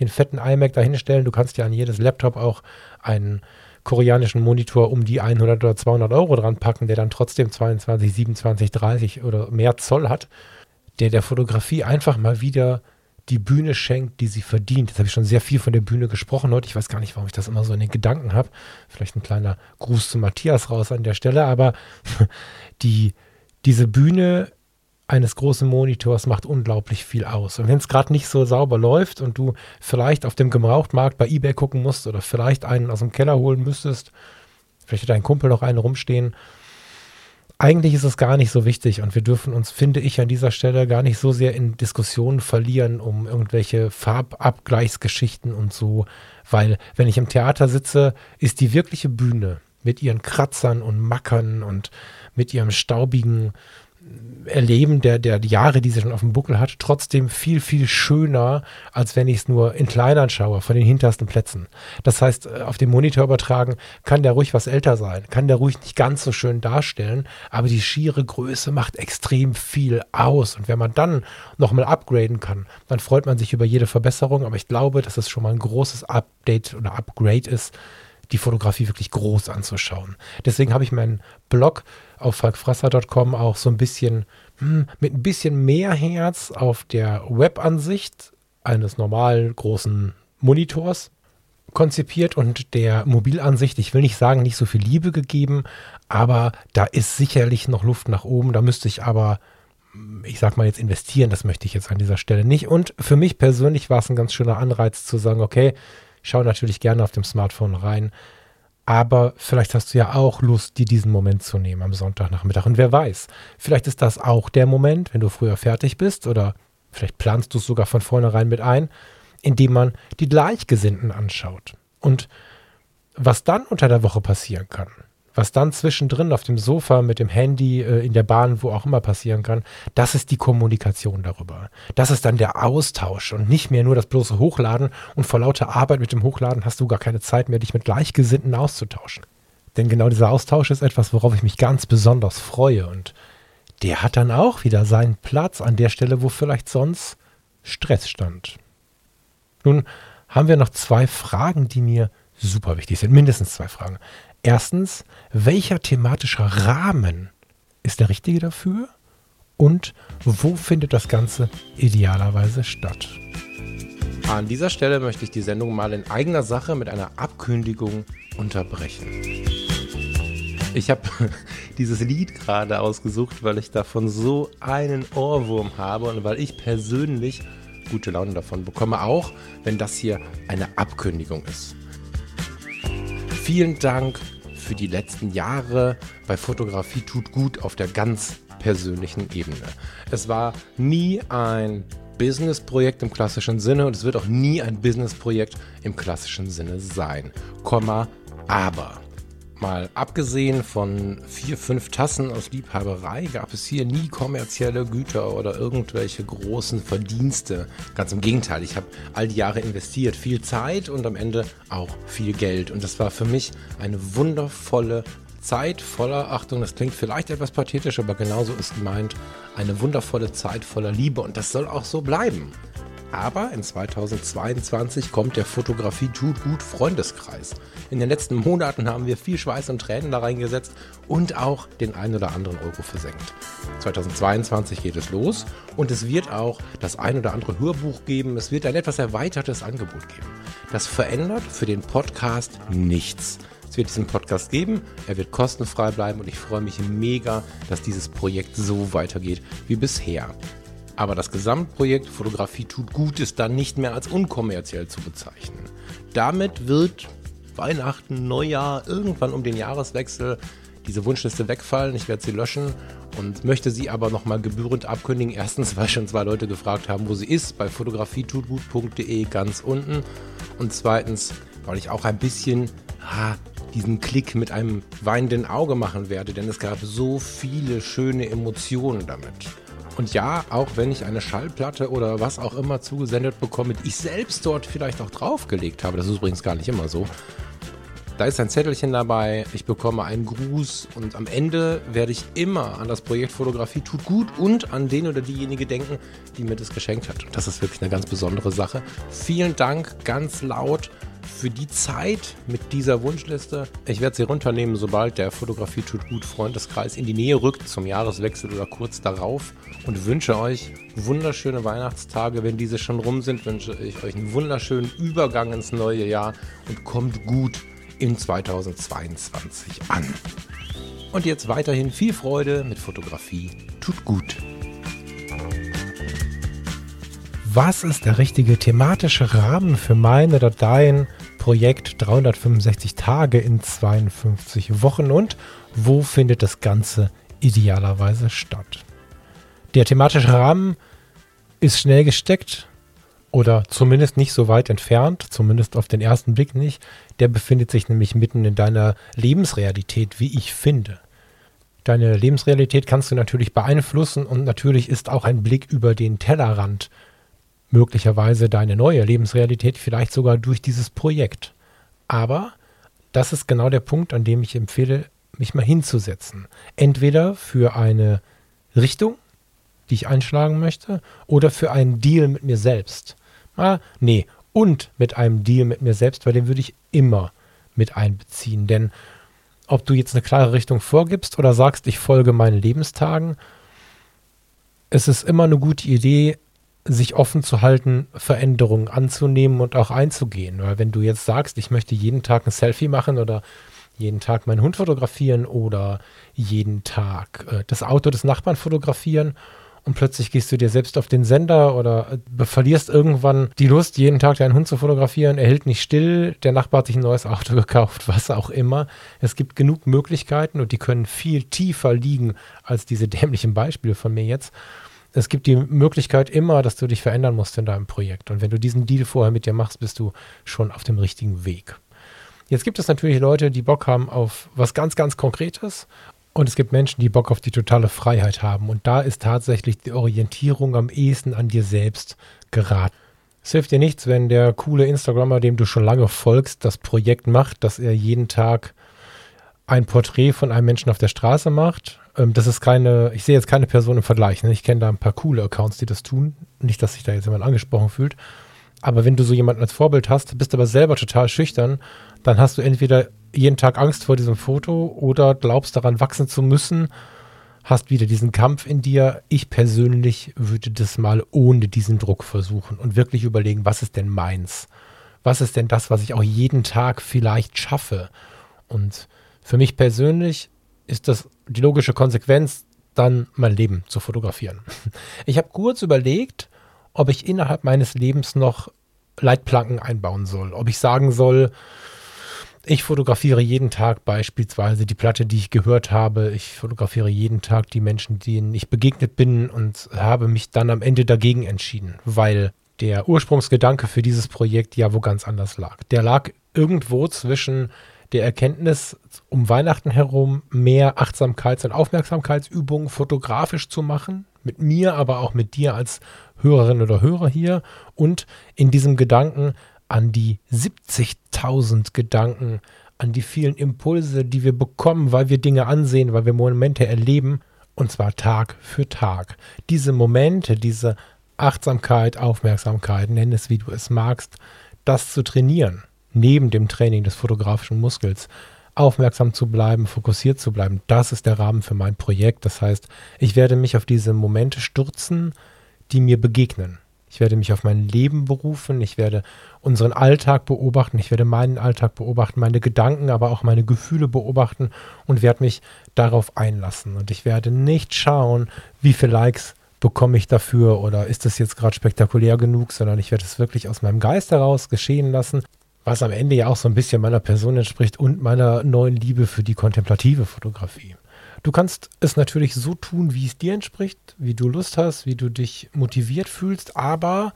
den fetten iMac dahinstellen. Du kannst ja an jedes Laptop auch einen koreanischen Monitor um die 100 oder 200 Euro dran packen, der dann trotzdem 22, 27, 30 oder mehr Zoll hat, der der Fotografie einfach mal wieder die Bühne schenkt, die sie verdient. Jetzt habe ich schon sehr viel von der Bühne gesprochen heute. Ich weiß gar nicht, warum ich das immer so in den Gedanken habe. Vielleicht ein kleiner Gruß zu Matthias raus an der Stelle, aber (laughs) die, diese Bühne eines großen Monitors macht unglaublich viel aus. Und wenn es gerade nicht so sauber läuft und du vielleicht auf dem Gebrauchtmarkt bei eBay gucken musst oder vielleicht einen aus dem Keller holen müsstest, vielleicht hat dein Kumpel noch einen rumstehen, eigentlich ist es gar nicht so wichtig und wir dürfen uns, finde ich, an dieser Stelle gar nicht so sehr in Diskussionen verlieren um irgendwelche Farbabgleichsgeschichten und so, weil wenn ich im Theater sitze, ist die wirkliche Bühne mit ihren Kratzern und Mackern und mit ihrem staubigen Erleben der, der Jahre, die sie schon auf dem Buckel hat, trotzdem viel, viel schöner, als wenn ich es nur in Kleinern schaue, von den hintersten Plätzen. Das heißt, äh, auf dem Monitor übertragen kann der ruhig was älter sein, kann der ruhig nicht ganz so schön darstellen, aber die schiere Größe macht extrem viel aus. Und wenn man dann nochmal upgraden kann, dann freut man sich über jede Verbesserung, aber ich glaube, dass es schon mal ein großes Update oder Upgrade ist, die Fotografie wirklich groß anzuschauen. Deswegen habe ich meinen Blog auf falkfrasser.com auch so ein bisschen hm, mit ein bisschen mehr Herz auf der Webansicht eines normalen großen Monitors konzipiert und der Mobilansicht, ich will nicht sagen, nicht so viel Liebe gegeben, aber da ist sicherlich noch Luft nach oben. Da müsste ich aber, ich sag mal jetzt investieren, das möchte ich jetzt an dieser Stelle nicht. Und für mich persönlich war es ein ganz schöner Anreiz zu sagen, okay, ich schaue natürlich gerne auf dem Smartphone rein. Aber vielleicht hast du ja auch Lust, dir diesen Moment zu nehmen am Sonntagnachmittag. Und wer weiß, vielleicht ist das auch der Moment, wenn du früher fertig bist oder vielleicht planst du es sogar von vornherein mit ein, indem man die Gleichgesinnten anschaut. Und was dann unter der Woche passieren kann, was dann zwischendrin auf dem Sofa mit dem Handy äh, in der Bahn, wo auch immer passieren kann, das ist die Kommunikation darüber. Das ist dann der Austausch und nicht mehr nur das bloße Hochladen und vor lauter Arbeit mit dem Hochladen hast du gar keine Zeit mehr, dich mit Gleichgesinnten auszutauschen. Denn genau dieser Austausch ist etwas, worauf ich mich ganz besonders freue und der hat dann auch wieder seinen Platz an der Stelle, wo vielleicht sonst Stress stand. Nun haben wir noch zwei Fragen, die mir super wichtig sind. Mindestens zwei Fragen. Erstens, welcher thematischer Rahmen ist der richtige dafür? Und wo findet das Ganze idealerweise statt? An dieser Stelle möchte ich die Sendung mal in eigener Sache mit einer Abkündigung unterbrechen. Ich habe (laughs) dieses Lied gerade ausgesucht, weil ich davon so einen Ohrwurm habe und weil ich persönlich gute Laune davon bekomme, auch wenn das hier eine Abkündigung ist. Vielen Dank für die letzten Jahre bei Fotografie tut gut auf der ganz persönlichen Ebene. Es war nie ein Businessprojekt im klassischen Sinne und es wird auch nie ein Businessprojekt im klassischen Sinne sein. Komma, aber Mal abgesehen von vier, fünf Tassen aus Liebhaberei gab es hier nie kommerzielle Güter oder irgendwelche großen Verdienste. Ganz im Gegenteil, ich habe all die Jahre investiert, viel Zeit und am Ende auch viel Geld. Und das war für mich eine wundervolle Zeit voller, Achtung, das klingt vielleicht etwas pathetisch, aber genauso ist gemeint, eine wundervolle Zeit voller Liebe und das soll auch so bleiben. Aber in 2022 kommt der Fotografie tut gut Freundeskreis. In den letzten Monaten haben wir viel Schweiß und Tränen da reingesetzt und auch den ein oder anderen Euro versenkt. 2022 geht es los und es wird auch das ein oder andere Hörbuch geben. Es wird ein etwas erweitertes Angebot geben. Das verändert für den Podcast nichts. Es wird diesen Podcast geben, er wird kostenfrei bleiben und ich freue mich mega, dass dieses Projekt so weitergeht wie bisher. Aber das Gesamtprojekt Fotografie tut gut ist dann nicht mehr als unkommerziell zu bezeichnen. Damit wird Weihnachten, Neujahr, irgendwann um den Jahreswechsel diese Wunschliste wegfallen. Ich werde sie löschen und möchte sie aber nochmal gebührend abkündigen. Erstens, weil schon zwei Leute gefragt haben, wo sie ist, bei fotografietutgut.de ganz unten. Und zweitens, weil ich auch ein bisschen ha, diesen Klick mit einem weinenden Auge machen werde, denn es gab so viele schöne Emotionen damit. Und ja, auch wenn ich eine Schallplatte oder was auch immer zugesendet bekomme, die ich selbst dort vielleicht auch draufgelegt habe, das ist übrigens gar nicht immer so, da ist ein Zettelchen dabei, ich bekomme einen Gruß und am Ende werde ich immer an das Projekt Fotografie tut gut und an den oder diejenige denken, die mir das geschenkt hat. Und das ist wirklich eine ganz besondere Sache. Vielen Dank ganz laut für die Zeit mit dieser Wunschliste. Ich werde sie runternehmen, sobald der Fotografie tut gut Freundeskreis in die Nähe rückt, zum Jahreswechsel oder kurz darauf. Und wünsche euch wunderschöne Weihnachtstage. Wenn diese schon rum sind, wünsche ich euch einen wunderschönen Übergang ins neue Jahr und kommt gut in 2022 an. Und jetzt weiterhin viel Freude mit Fotografie. Tut gut. Was ist der richtige thematische Rahmen für mein oder dein Projekt 365 Tage in 52 Wochen und wo findet das Ganze idealerweise statt? Der thematische Rahmen ist schnell gesteckt oder zumindest nicht so weit entfernt, zumindest auf den ersten Blick nicht. Der befindet sich nämlich mitten in deiner Lebensrealität, wie ich finde. Deine Lebensrealität kannst du natürlich beeinflussen und natürlich ist auch ein Blick über den Tellerrand möglicherweise deine neue Lebensrealität, vielleicht sogar durch dieses Projekt. Aber das ist genau der Punkt, an dem ich empfehle, mich mal hinzusetzen. Entweder für eine Richtung, die ich einschlagen möchte, oder für einen Deal mit mir selbst. Ah, nee, und mit einem Deal mit mir selbst, weil den würde ich immer mit einbeziehen. Denn ob du jetzt eine klare Richtung vorgibst oder sagst, ich folge meinen Lebenstagen, es ist immer eine gute Idee, sich offen zu halten, Veränderungen anzunehmen und auch einzugehen. Weil wenn du jetzt sagst, ich möchte jeden Tag ein Selfie machen oder jeden Tag meinen Hund fotografieren oder jeden Tag äh, das Auto des Nachbarn fotografieren und plötzlich gehst du dir selbst auf den Sender oder äh, verlierst irgendwann die Lust, jeden Tag deinen Hund zu fotografieren, er hält nicht still, der Nachbar hat sich ein neues Auto (laughs) gekauft, was auch immer. Es gibt genug Möglichkeiten und die können viel tiefer liegen als diese dämlichen Beispiele von mir jetzt es gibt die Möglichkeit immer, dass du dich verändern musst in deinem Projekt. Und wenn du diesen Deal vorher mit dir machst, bist du schon auf dem richtigen Weg. Jetzt gibt es natürlich Leute, die Bock haben auf was ganz, ganz Konkretes. Und es gibt Menschen, die Bock auf die totale Freiheit haben. Und da ist tatsächlich die Orientierung am ehesten an dir selbst geraten. Es hilft dir nichts, wenn der coole Instagrammer, dem du schon lange folgst, das Projekt macht, dass er jeden Tag ein Porträt von einem Menschen auf der Straße macht ähm, das ist keine, ich sehe jetzt keine Person im Vergleich. Ne? Ich kenne da ein paar coole Accounts, die das tun. Nicht, dass sich da jetzt jemand angesprochen fühlt. Aber wenn du so jemanden als Vorbild hast, bist aber selber total schüchtern, dann hast du entweder jeden Tag Angst vor diesem Foto oder glaubst daran wachsen zu müssen, hast wieder diesen Kampf in dir. Ich persönlich würde das mal ohne diesen Druck versuchen und wirklich überlegen, was ist denn meins? Was ist denn das, was ich auch jeden Tag vielleicht schaffe? Und für mich persönlich ist das die logische Konsequenz, dann mein Leben zu fotografieren. (laughs) Ich habe kurz überlegt, ob ich innerhalb meines Lebens noch Leitplanken einbauen soll. Ob ich sagen soll, ich fotografiere jeden Tag beispielsweise die Platte, die ich gehört habe. Ich fotografiere jeden Tag die Menschen, denen ich begegnet bin und habe mich dann am Ende dagegen entschieden, weil der Ursprungsgedanke für dieses Projekt ja wo ganz anders lag. Der lag irgendwo zwischen der Erkenntnis, um Weihnachten herum mehr Achtsamkeits- und Aufmerksamkeitsübungen fotografisch zu machen, mit mir, aber auch mit dir als Hörerin oder Hörer hier und in diesem Gedanken an die 70.000 Gedanken, an die vielen Impulse, die wir bekommen, weil wir Dinge ansehen, weil wir Momente erleben, und zwar Tag für Tag. Diese Momente, diese Achtsamkeit, Aufmerksamkeit, nenn es wie du es magst, das zu trainieren, neben dem Training des fotografischen Muskels, aufmerksam zu bleiben, fokussiert zu bleiben, das ist der Rahmen für mein Projekt. Das heißt, ich werde mich auf diese Momente stürzen, die mir begegnen. Ich werde mich auf mein Leben berufen, ich werde unseren Alltag beobachten, ich werde meinen Alltag beobachten, meine Gedanken, aber auch meine Gefühle beobachten und werde mich darauf einlassen. Und ich werde nicht schauen, wie viele Likes bekomme ich dafür oder ist das jetzt gerade spektakulär genug, sondern ich werde es wirklich aus meinem Geist heraus geschehen lassen, was am Ende ja auch so ein bisschen meiner Person entspricht und meiner neuen Liebe für die kontemplative Fotografie. Du kannst es natürlich so tun, wie es dir entspricht, wie du Lust hast, wie du dich motiviert fühlst, aber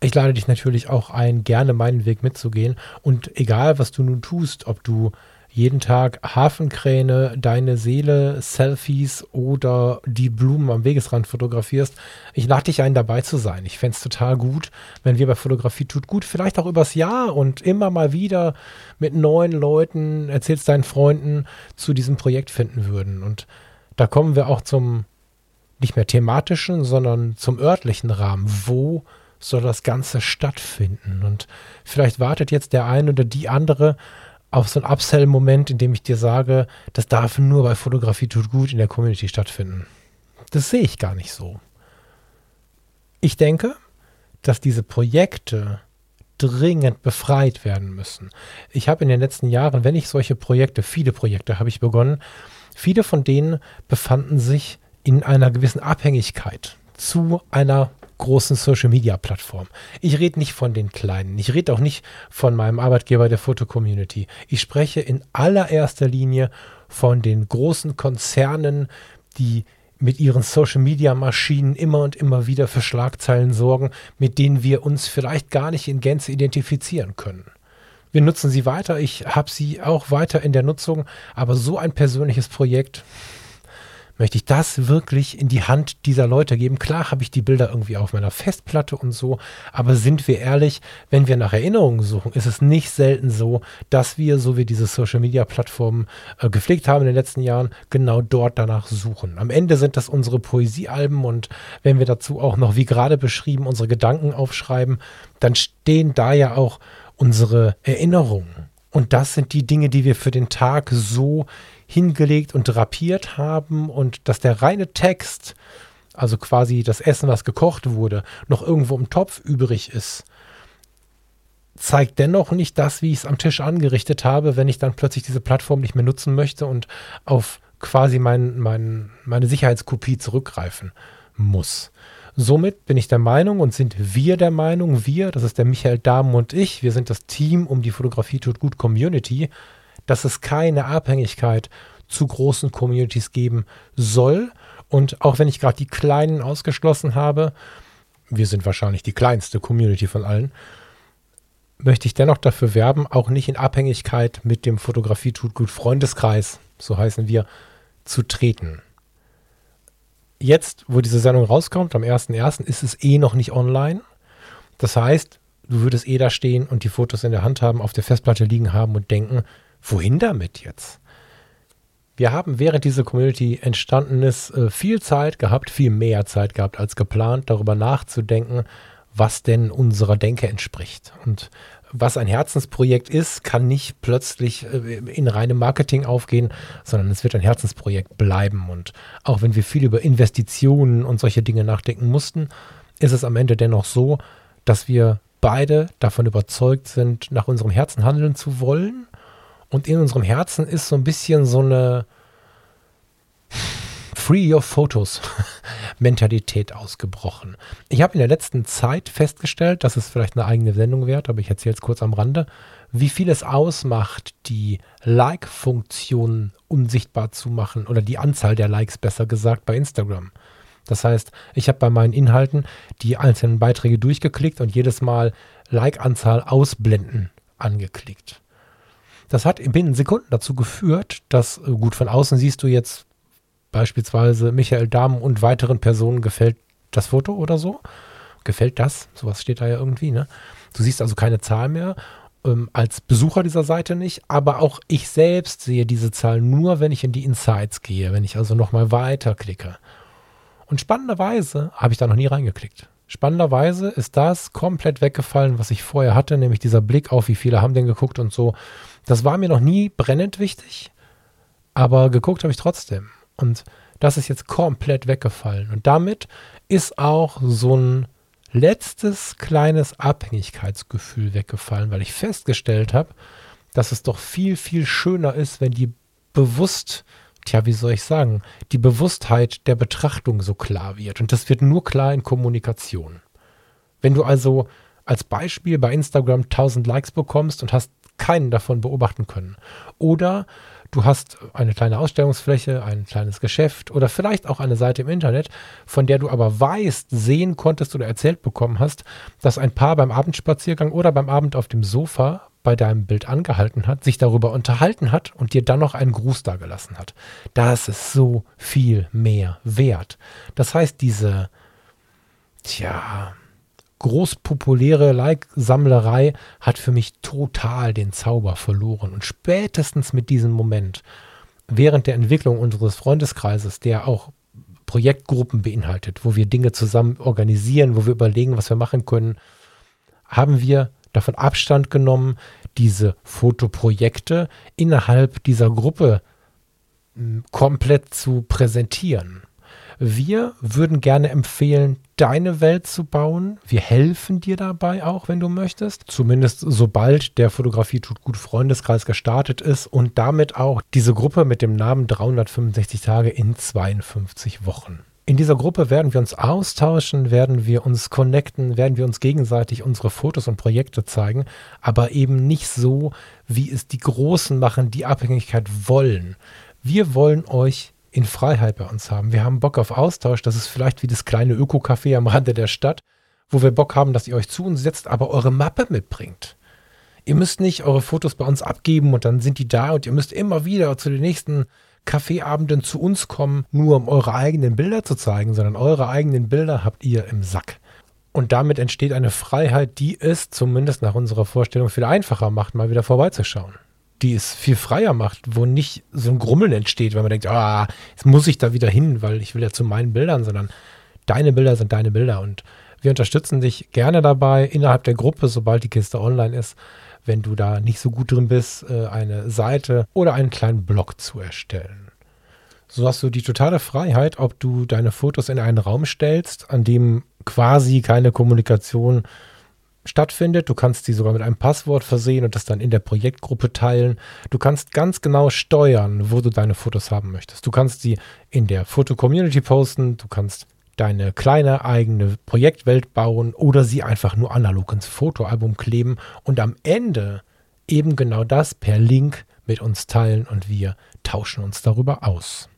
ich lade dich natürlich auch ein, gerne meinen Weg mitzugehen. Und egal, was du nun tust, ob du jeden Tag Hafenkräne, deine Seele, Selfies oder die Blumen am Wegesrand fotografierst. Ich lade dich ein, dabei zu sein. Ich fände es total gut, wenn wir bei Fotografie tut gut, vielleicht auch übers Jahr und immer mal wieder mit neuen Leuten, erzählst deinen Freunden, zu diesem Projekt finden würden. Und da kommen wir auch zum nicht mehr thematischen, sondern zum örtlichen Rahmen. Wo soll das Ganze stattfinden? Und vielleicht wartet jetzt der eine oder die andere auf so einen Upsell-Moment, in dem ich dir sage, das darf nur bei Fotografie tut gut in der Community stattfinden. Das sehe ich gar nicht so. Ich denke, dass diese Projekte dringend befreit werden müssen. Ich habe in den letzten Jahren, wenn ich solche Projekte, viele Projekte habe ich begonnen, viele von denen befanden sich in einer gewissen Abhängigkeit zu einer großen Social-Media-Plattformen. Ich rede nicht von den kleinen. Ich rede auch nicht von meinem Arbeitgeber der Foto-Community. Ich spreche in allererster Linie von den großen Konzernen, die mit ihren Social-Media-Maschinen immer und immer wieder für Schlagzeilen sorgen, mit denen wir uns vielleicht gar nicht in Gänze identifizieren können. Wir nutzen sie weiter, ich habe sie auch weiter in der Nutzung, aber so ein persönliches Projekt, möchte ich das wirklich in die Hand dieser Leute geben. Klar habe ich die Bilder irgendwie auf meiner Festplatte und so, aber sind wir ehrlich, wenn wir nach Erinnerungen suchen, ist es nicht selten so, dass wir, so wie diese Social-Media-Plattformen äh, gepflegt haben in den letzten Jahren, genau dort danach suchen. Am Ende sind das unsere Poesiealben und wenn wir dazu auch noch, wie gerade beschrieben, unsere Gedanken aufschreiben, dann stehen da ja auch unsere Erinnerungen. Und das sind die Dinge, die wir für den Tag so hingelegt und drapiert haben und dass der reine Text, also quasi das Essen, was gekocht wurde, noch irgendwo im Topf übrig ist, zeigt dennoch nicht das, wie ich es am Tisch angerichtet habe, wenn ich dann plötzlich diese Plattform nicht mehr nutzen möchte und auf quasi mein, mein, meine Sicherheitskopie zurückgreifen muss. Somit bin ich der Meinung und sind wir der Meinung, wir, das ist der Michael Dahmen und ich, wir sind das Team um die Fotografie tut gut Community, dass es keine Abhängigkeit zu großen Communities geben soll. Und auch wenn ich gerade die kleinen ausgeschlossen habe, wir sind wahrscheinlich die kleinste Community von allen, möchte ich dennoch dafür werben, auch nicht in Abhängigkeit mit dem Fotografie tut gut Freundeskreis, so heißen wir, zu treten. Jetzt, wo diese Sendung rauskommt, am 1.1., ist es eh noch nicht online. Das heißt, du würdest eh da stehen und die Fotos in der Hand haben, auf der Festplatte liegen haben und denken, wohin damit jetzt? Wir haben während diese Community entstanden ist, äh, viel Zeit gehabt, viel mehr Zeit gehabt als geplant, darüber nachzudenken, was denn unserer Denke entspricht. Und was ein Herzensprojekt ist, kann nicht plötzlich äh, in reinem Marketing aufgehen, sondern es wird ein Herzensprojekt bleiben. Und auch wenn wir viel über Investitionen und solche Dinge nachdenken mussten, ist es am Ende dennoch so, dass wir beide davon überzeugt sind, nach unserem Herzen handeln zu wollen und in unserem Herzen ist so ein bisschen so eine Free Your Photos (laughs) Mentalität ausgebrochen. Ich habe in der letzten Zeit festgestellt, dass es vielleicht eine eigene Sendung wert, aber ich erzähle es kurz am Rande, wie viel es ausmacht, die Like-Funktion unsichtbar zu machen oder die Anzahl der Likes besser gesagt bei Instagram. Das heißt, ich habe bei meinen Inhalten die einzelnen Beiträge durchgeklickt und jedes Mal Like-Anzahl ausblenden angeklickt. Das hat binnen Sekunden dazu geführt, dass, äh, gut, von außen siehst du jetzt beispielsweise Michael Dahm und weiteren Personen gefällt das Foto oder so. Gefällt das? Sowas steht da ja irgendwie, ne? Du siehst also keine Zahl mehr ähm, als Besucher dieser Seite nicht, aber auch ich selbst sehe diese Zahl nur, wenn ich in die Insights gehe, wenn ich also nochmal weiter klicke. Und spannenderweise habe ich da noch nie reingeklickt. Spannenderweise ist das komplett weggefallen, was ich vorher hatte, nämlich dieser Blick auf, wie viele haben denn geguckt und so. Das war mir noch nie brennend wichtig, aber geguckt habe ich trotzdem. Und das ist jetzt komplett weggefallen. Und damit ist auch so ein letztes kleines Abhängigkeitsgefühl weggefallen, weil ich festgestellt habe, dass es doch viel, viel schöner ist, wenn die bewusst, tja, wie soll ich sagen, die Bewusstheit der Betrachtung so klar wird. Und das wird nur klar in Kommunikation. Wenn du also als Beispiel bei Instagram 1000 Likes bekommst und hast keinen davon beobachten können. Oder Du hast eine kleine Ausstellungsfläche, ein kleines Geschäft oder vielleicht auch eine Seite im Internet, von der du aber weißt, sehen konntest oder erzählt bekommen hast, dass ein Paar beim Abendspaziergang oder beim Abend auf dem Sofa bei deinem Bild angehalten hat, sich darüber unterhalten hat und dir dann noch einen Gruß dagelassen hat. Das ist so viel mehr wert. Das heißt, diese, tja, großpopuläre Like-Sammlerei hat für mich total den Zauber verloren. Und spätestens mit diesem Moment, während der Entwicklung unseres Freundeskreises, der auch Projektgruppen beinhaltet, wo wir Dinge zusammen organisieren, wo wir überlegen, was wir machen können, haben wir davon Abstand genommen, diese Fotoprojekte innerhalb dieser Gruppe hm, komplett zu präsentieren. Wir würden gerne empfehlen, deine Welt zu bauen. Wir helfen dir dabei auch, wenn du möchtest. Zumindest sobald der Fotografie tut gut Freundeskreis gestartet ist und damit auch diese Gruppe mit dem Namen 365 Tage in 52 Wochen. In dieser Gruppe werden wir uns austauschen, werden wir uns connecten, werden wir uns gegenseitig unsere Fotos und Projekte zeigen, aber eben nicht so, wie es die Großen machen, die Abhängigkeit wollen. Wir wollen euch in Freiheit bei uns haben. Wir haben Bock auf Austausch. Das ist vielleicht wie das kleine Öko-Café am Rande der Stadt, wo wir Bock haben, dass ihr euch zu uns setzt, aber eure Mappe mitbringt. Ihr müsst nicht eure Fotos bei uns abgeben und dann sind die da und ihr müsst immer wieder zu den nächsten Kaffeeabenden zu uns kommen, nur um eure eigenen Bilder zu zeigen, sondern eure eigenen Bilder habt ihr im Sack. Und damit entsteht eine Freiheit, die es zumindest nach unserer Vorstellung viel einfacher macht, mal wieder vorbeizuschauen die es viel freier macht, wo nicht so ein Grummeln entsteht, weil man denkt, ah, jetzt muss ich da wieder hin, weil ich will ja zu meinen Bildern, sondern deine Bilder sind deine Bilder und wir unterstützen dich gerne dabei innerhalb der Gruppe, sobald die Kiste online ist, wenn du da nicht so gut drin bist, äh, eine Seite oder einen kleinen Blog zu erstellen. So hast du die totale Freiheit, ob du deine Fotos in einen Raum stellst, an dem quasi keine Kommunikation stattfindet. Du kannst sie sogar mit einem Passwort versehen und das dann in der Projektgruppe teilen. Du kannst ganz genau steuern, wo du deine Fotos haben möchtest. Du kannst sie in der Foto-Community posten, du kannst deine kleine eigene Projektwelt bauen oder sie einfach nur analog ins Fotoalbum kleben und am Ende eben genau das per Link mit uns teilen und wir tauschen uns darüber aus.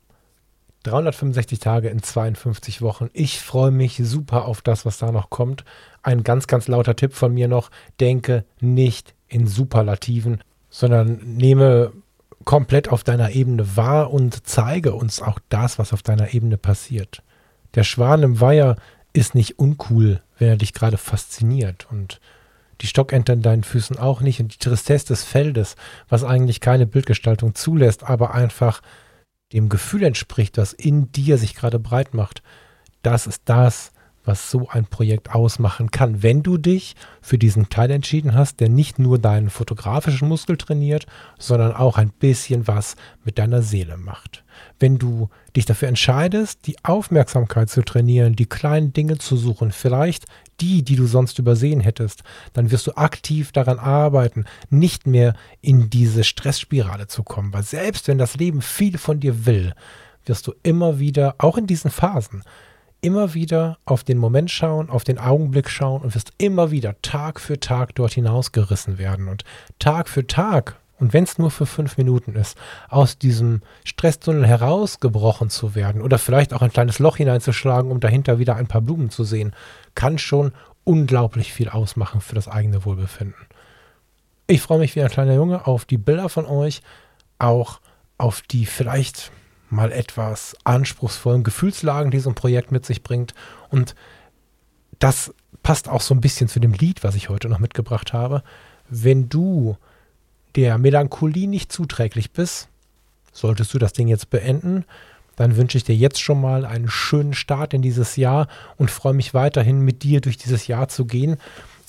365 Tage in 52 Wochen. Ich freue mich super auf das, was da noch kommt. Ein ganz, ganz lauter Tipp von mir noch. Denke nicht in Superlativen, sondern nehme komplett auf deiner Ebene wahr und zeige uns auch das, was auf deiner Ebene passiert. Der Schwan im Weiher ist nicht uncool, wenn er dich gerade fasziniert und die Stockente in deinen Füßen auch nicht und die Tristesse des Feldes, was eigentlich keine Bildgestaltung zulässt, aber einfach dem Gefühl entspricht, das in dir sich gerade breit macht, das ist das, was so ein Projekt ausmachen kann, wenn du dich für diesen Teil entschieden hast, der nicht nur deinen fotografischen Muskel trainiert, sondern auch ein bisschen was mit deiner Seele macht. Wenn du dich dafür entscheidest, die Aufmerksamkeit zu trainieren, die kleinen Dinge zu suchen, vielleicht die, die du sonst übersehen hättest, dann wirst du aktiv daran arbeiten, nicht mehr in diese Stressspirale zu kommen, weil selbst wenn das Leben viel von dir will, wirst du immer wieder, auch in diesen Phasen, immer wieder auf den Moment schauen, auf den Augenblick schauen und wirst immer wieder Tag für Tag dort hinausgerissen werden. Und Tag für Tag, und wenn es nur für fünf Minuten ist, aus diesem Stresstunnel herausgebrochen zu werden oder vielleicht auch ein kleines Loch hineinzuschlagen, um dahinter wieder ein paar Blumen zu sehen, kann schon unglaublich viel ausmachen für das eigene Wohlbefinden. Ich freue mich wie ein kleiner Junge auf die Bilder von euch, auch auf die vielleicht mal etwas anspruchsvollen Gefühlslagen, die so ein Projekt mit sich bringt. Und das passt auch so ein bisschen zu dem Lied, was ich heute noch mitgebracht habe. Wenn du der Melancholie nicht zuträglich bist, solltest du das Ding jetzt beenden. Dann wünsche ich dir jetzt schon mal einen schönen Start in dieses Jahr und freue mich weiterhin mit dir durch dieses Jahr zu gehen.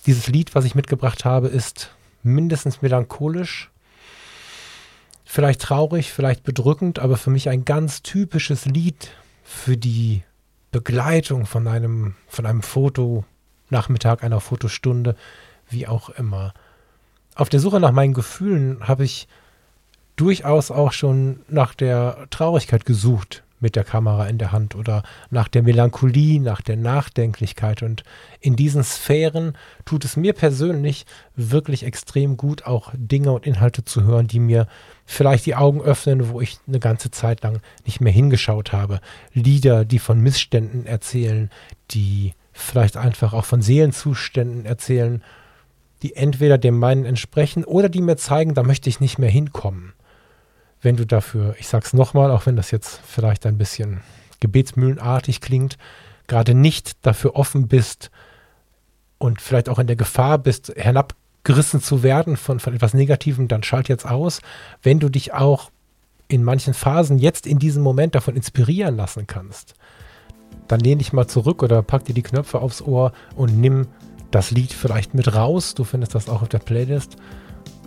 Dieses Lied, was ich mitgebracht habe, ist mindestens melancholisch, vielleicht traurig, vielleicht bedrückend, aber für mich ein ganz typisches Lied für die Begleitung von einem, von einem Fotonachmittag, einer Fotostunde, wie auch immer. Auf der Suche nach meinen Gefühlen habe ich durchaus auch schon nach der Traurigkeit gesucht mit der Kamera in der Hand oder nach der Melancholie, nach der Nachdenklichkeit. Und in diesen Sphären tut es mir persönlich wirklich extrem gut, auch Dinge und Inhalte zu hören, die mir vielleicht die Augen öffnen, wo ich eine ganze Zeit lang nicht mehr hingeschaut habe. Lieder, die von Missständen erzählen, die vielleicht einfach auch von Seelenzuständen erzählen, die entweder dem meinen entsprechen oder die mir zeigen, da möchte ich nicht mehr hinkommen wenn du dafür, ich sag's nochmal, auch wenn das jetzt vielleicht ein bisschen gebetsmühlenartig klingt, gerade nicht dafür offen bist und vielleicht auch in der Gefahr bist, herabgerissen zu werden von, von etwas Negativem, dann schalt jetzt aus. Wenn du dich auch in manchen Phasen jetzt in diesem Moment davon inspirieren lassen kannst, dann lehn dich mal zurück oder pack dir die Knöpfe aufs Ohr und nimm das Lied vielleicht mit raus. Du findest das auch auf der Playlist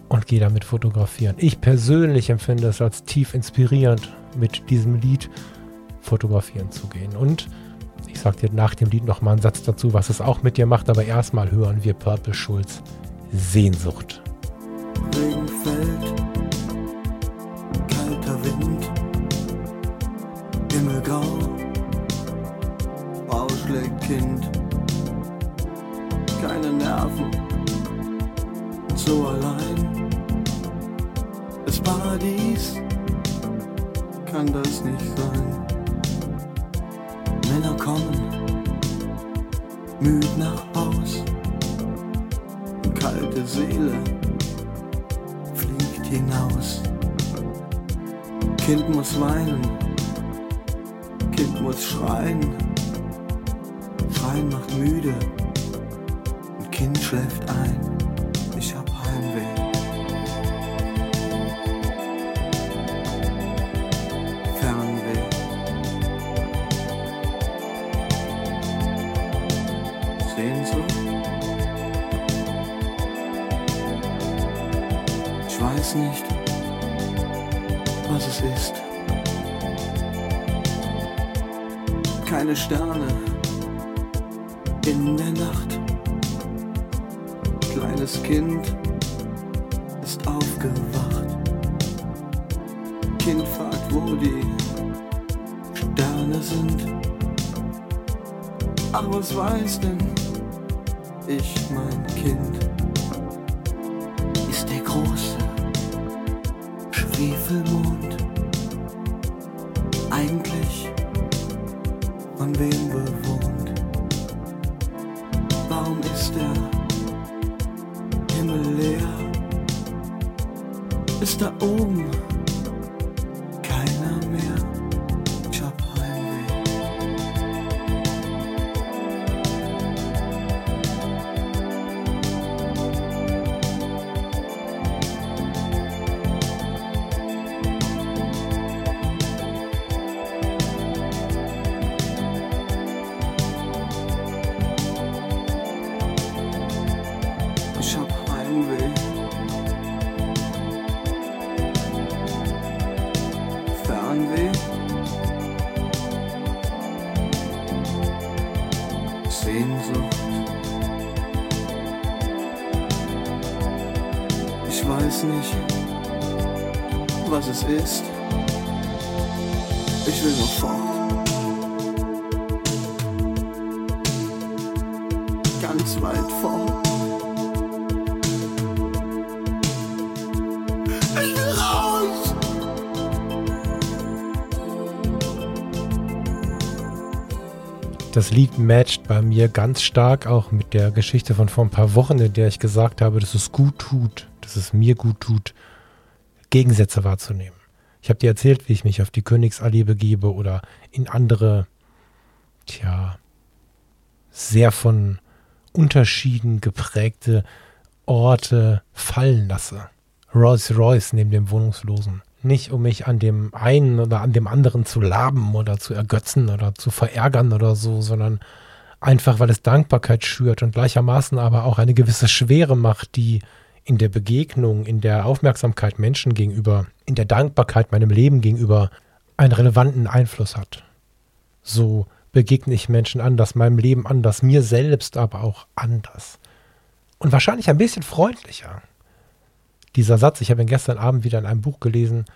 und gehe damit fotografieren. Ich persönlich empfinde es als tief inspirierend, mit diesem Lied fotografieren zu gehen. Und ich sage dir nach dem Lied nochmal einen Satz dazu, was es auch mit dir macht, aber erstmal hören wir Purple Schulz Sehnsucht. Regen fällt, kalter Wind, Himmelgrau, Bausch schlägt Kind, keine Nerven, so allein das Paradies kann das nicht sein. Männer kommen müd nach Haus kalte Seele fliegt hinaus. Kind muss weinen, Kind muss schreien, Schreien macht müde und Kind schläft ein. Eigentlich von wem bewohnt? Warum ist der Himmel leer? Ist da oben das Lied matcht bei mir ganz stark auch mit der Geschichte von vor ein paar Wochen, in der ich gesagt habe, dass es gut tut, dass es mir gut tut, Gegensätze wahrzunehmen. Ich habe dir erzählt, wie ich mich auf die Königsallee begebe oder in andere, tja, sehr von Unterschieden geprägte Orte fallen lasse. Rolls Royce neben dem Wohnungslosen. Nicht um mich an dem einen oder an dem anderen zu laben oder zu ergötzen oder zu verärgern oder so, sondern einfach, weil es Dankbarkeit schürt und gleichermaßen aber auch eine gewisse Schwere macht, die in der Begegnung, in der Aufmerksamkeit Menschen gegenüber, in der Dankbarkeit meinem Leben gegenüber einen relevanten Einfluss hat. So begegne ich Menschen anders, meinem Leben anders, mir selbst aber auch anders. Und wahrscheinlich ein bisschen freundlicher. Dieser Satz, ich habe ihn gestern Abend wieder in einem Buch gelesen,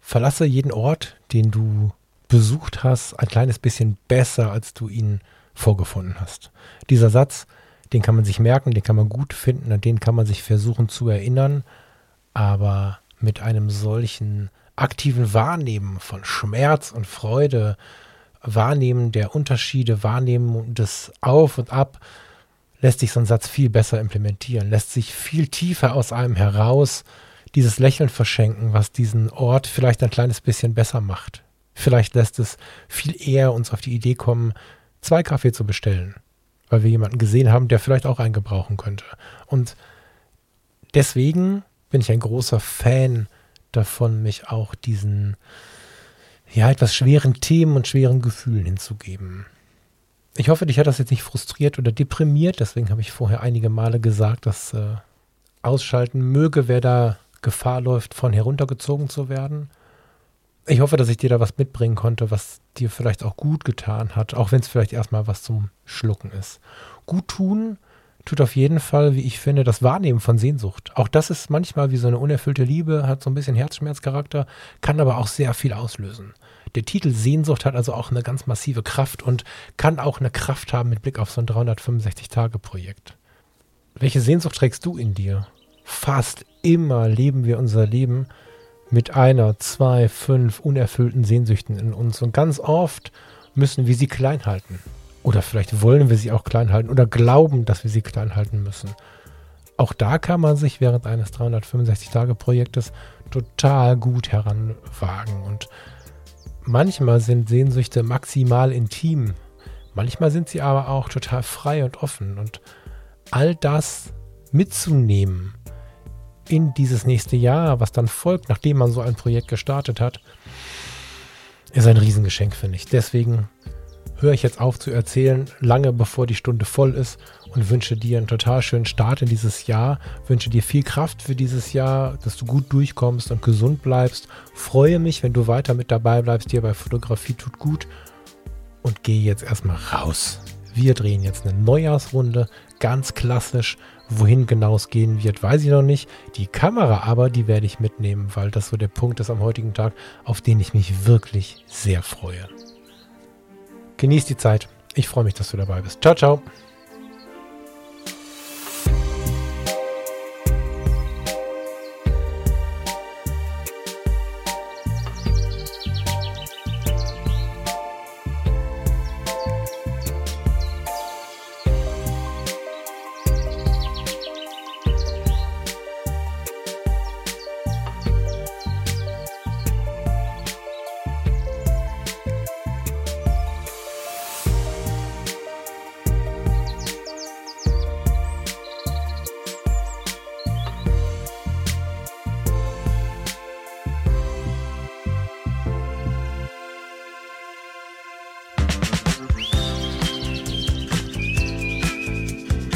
verlasse jeden Ort, den du besucht hast, ein kleines bisschen besser, als du ihn vorgefunden hast. Dieser Satz den kann man sich merken, den kann man gut finden, an den kann man sich versuchen zu erinnern, aber mit einem solchen aktiven Wahrnehmen von Schmerz und Freude, Wahrnehmen der Unterschiede, Wahrnehmen des Auf und Ab, lässt sich so ein Satz viel besser implementieren, lässt sich viel tiefer aus einem heraus dieses Lächeln verschenken, was diesen Ort vielleicht ein kleines bisschen besser macht. Vielleicht lässt es viel eher uns auf die Idee kommen, zwei Kaffee zu bestellen weil wir jemanden gesehen haben, der vielleicht auch einen gebrauchen könnte. Und deswegen bin ich ein großer Fan davon, mich auch diesen ja etwas schweren Themen und schweren Gefühlen hinzugeben. Ich hoffe, dich hat das jetzt nicht frustriert oder deprimiert. Deswegen habe ich vorher einige Male gesagt, dass äh, ausschalten möge, wer da Gefahr läuft, von heruntergezogen zu werden. Ich hoffe, dass ich dir da was mitbringen konnte, was dir vielleicht auch gut getan hat, auch wenn es vielleicht erstmal was zum Schlucken ist. Gut tun tut auf jeden Fall, wie ich finde, das Wahrnehmen von Sehnsucht. Auch das ist manchmal wie so eine unerfüllte Liebe, hat so ein bisschen Herzschmerzcharakter, kann aber auch sehr viel auslösen. Der Titel Sehnsucht hat also auch eine ganz massive Kraft und kann auch eine Kraft haben mit Blick auf so ein 365-Tage-Projekt. Welche Sehnsucht trägst du in dir? Fast immer leben wir unser Leben mit einer, zwei, fünf unerfüllten Sehnsüchten in uns. Und ganz oft müssen wir sie klein halten. Oder vielleicht wollen wir sie auch klein halten oder glauben, dass wir sie klein halten müssen. Auch da kann man sich während eines 365-Tage-Projektes total gut heranwagen. Und manchmal sind Sehnsüchte maximal intim. Manchmal sind sie aber auch total frei und offen. Und all das mitzunehmen in dieses nächste Jahr, was dann folgt, nachdem man so ein Projekt gestartet hat, ist ein Riesengeschenk, finde ich. Deswegen höre ich jetzt auf zu erzählen, lange bevor die Stunde voll ist und wünsche dir einen total schönen Start in dieses Jahr, wünsche dir viel Kraft für dieses Jahr, dass du gut durchkommst und gesund bleibst. Freue mich, wenn du weiter mit dabei bleibst, dir bei Fotografie tut gut und gehe jetzt erstmal raus. Wir drehen jetzt eine Neujahrsrunde, ganz klassisch Wohin genau es gehen wird, weiß ich noch nicht. Die Kamera aber, die werde ich mitnehmen, weil das so der Punkt ist am heutigen Tag, auf den ich mich wirklich sehr freue. Genieß die Zeit. Ich freue mich, dass du dabei bist. Ciao, ciao.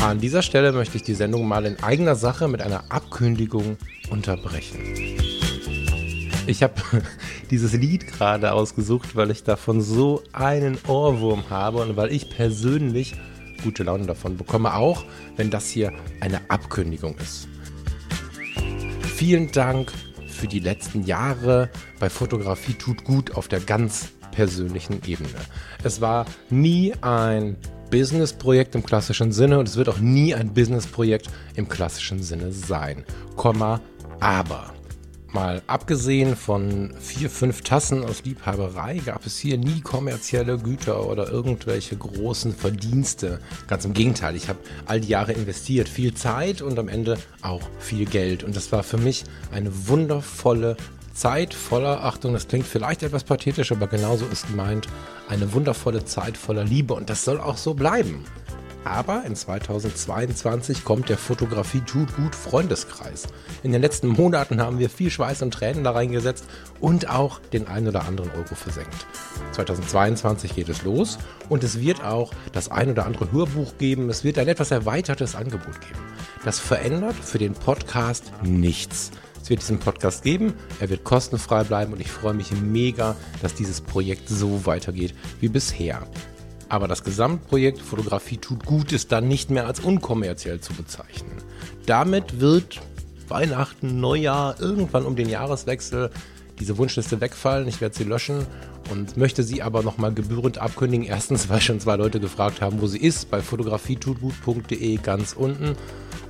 An dieser Stelle möchte ich die Sendung mal in eigener Sache mit einer Abkündigung unterbrechen. Ich habe (laughs) dieses Lied gerade ausgesucht, weil ich davon so einen Ohrwurm habe und weil ich persönlich gute Laune davon bekomme, auch wenn das hier eine Abkündigung ist. Vielen Dank für die letzten Jahre bei Fotografie tut gut auf der ganz persönlichen Ebene. Es war nie ein Business-Projekt im klassischen Sinne und es wird auch nie ein Business-Projekt im klassischen Sinne sein. Komma, aber Mal abgesehen von vier, fünf Tassen aus Liebhaberei gab es hier nie kommerzielle Güter oder irgendwelche großen Verdienste. Ganz im Gegenteil, ich habe all die Jahre investiert, viel Zeit und am Ende auch viel Geld. Und das war für mich eine wundervolle Zeit voller, Achtung, das klingt vielleicht etwas pathetisch, aber genauso ist gemeint, eine wundervolle Zeit voller Liebe und das soll auch so bleiben. Aber in 2022 kommt der Fotografie tut gut Freundeskreis. In den letzten Monaten haben wir viel Schweiß und Tränen da reingesetzt und auch den ein oder anderen Euro versenkt. 2022 geht es los und es wird auch das ein oder andere Hörbuch geben. Es wird ein etwas erweitertes Angebot geben. Das verändert für den Podcast nichts. Es wird diesen Podcast geben, er wird kostenfrei bleiben und ich freue mich mega, dass dieses Projekt so weitergeht wie bisher. Aber das Gesamtprojekt Fotografie tut gut ist dann nicht mehr als unkommerziell zu bezeichnen. Damit wird Weihnachten, Neujahr, irgendwann um den Jahreswechsel diese Wunschliste wegfallen. Ich werde sie löschen und möchte sie aber nochmal gebührend abkündigen. Erstens, weil schon zwei Leute gefragt haben, wo sie ist, bei fotografietutgut.de ganz unten.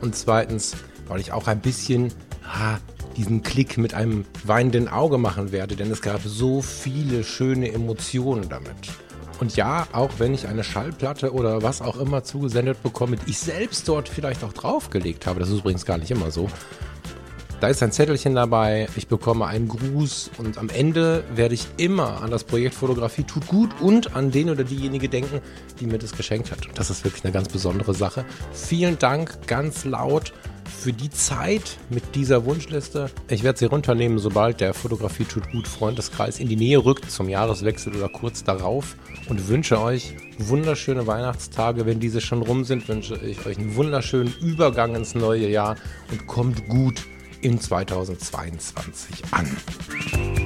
Und zweitens, weil ich auch ein bisschen ha, diesen Klick mit einem weinenden Auge machen werde, denn es gab so viele schöne Emotionen damit. Und ja, auch wenn ich eine Schallplatte oder was auch immer zugesendet bekomme, die ich selbst dort vielleicht auch draufgelegt habe, das ist übrigens gar nicht immer so, da ist ein Zettelchen dabei, ich bekomme einen Gruß und am Ende werde ich immer an das Projekt Fotografie tut gut und an den oder diejenige denken, die mir das geschenkt hat. Und das ist wirklich eine ganz besondere Sache. Vielen Dank ganz laut für die Zeit mit dieser Wunschliste. Ich werde sie runternehmen, sobald der Fotografie tut gut Freundeskreis in die Nähe rückt, zum Jahreswechsel oder kurz darauf. Und wünsche euch wunderschöne Weihnachtstage. Wenn diese schon rum sind, wünsche ich euch einen wunderschönen Übergang ins neue Jahr und kommt gut in 2022 an.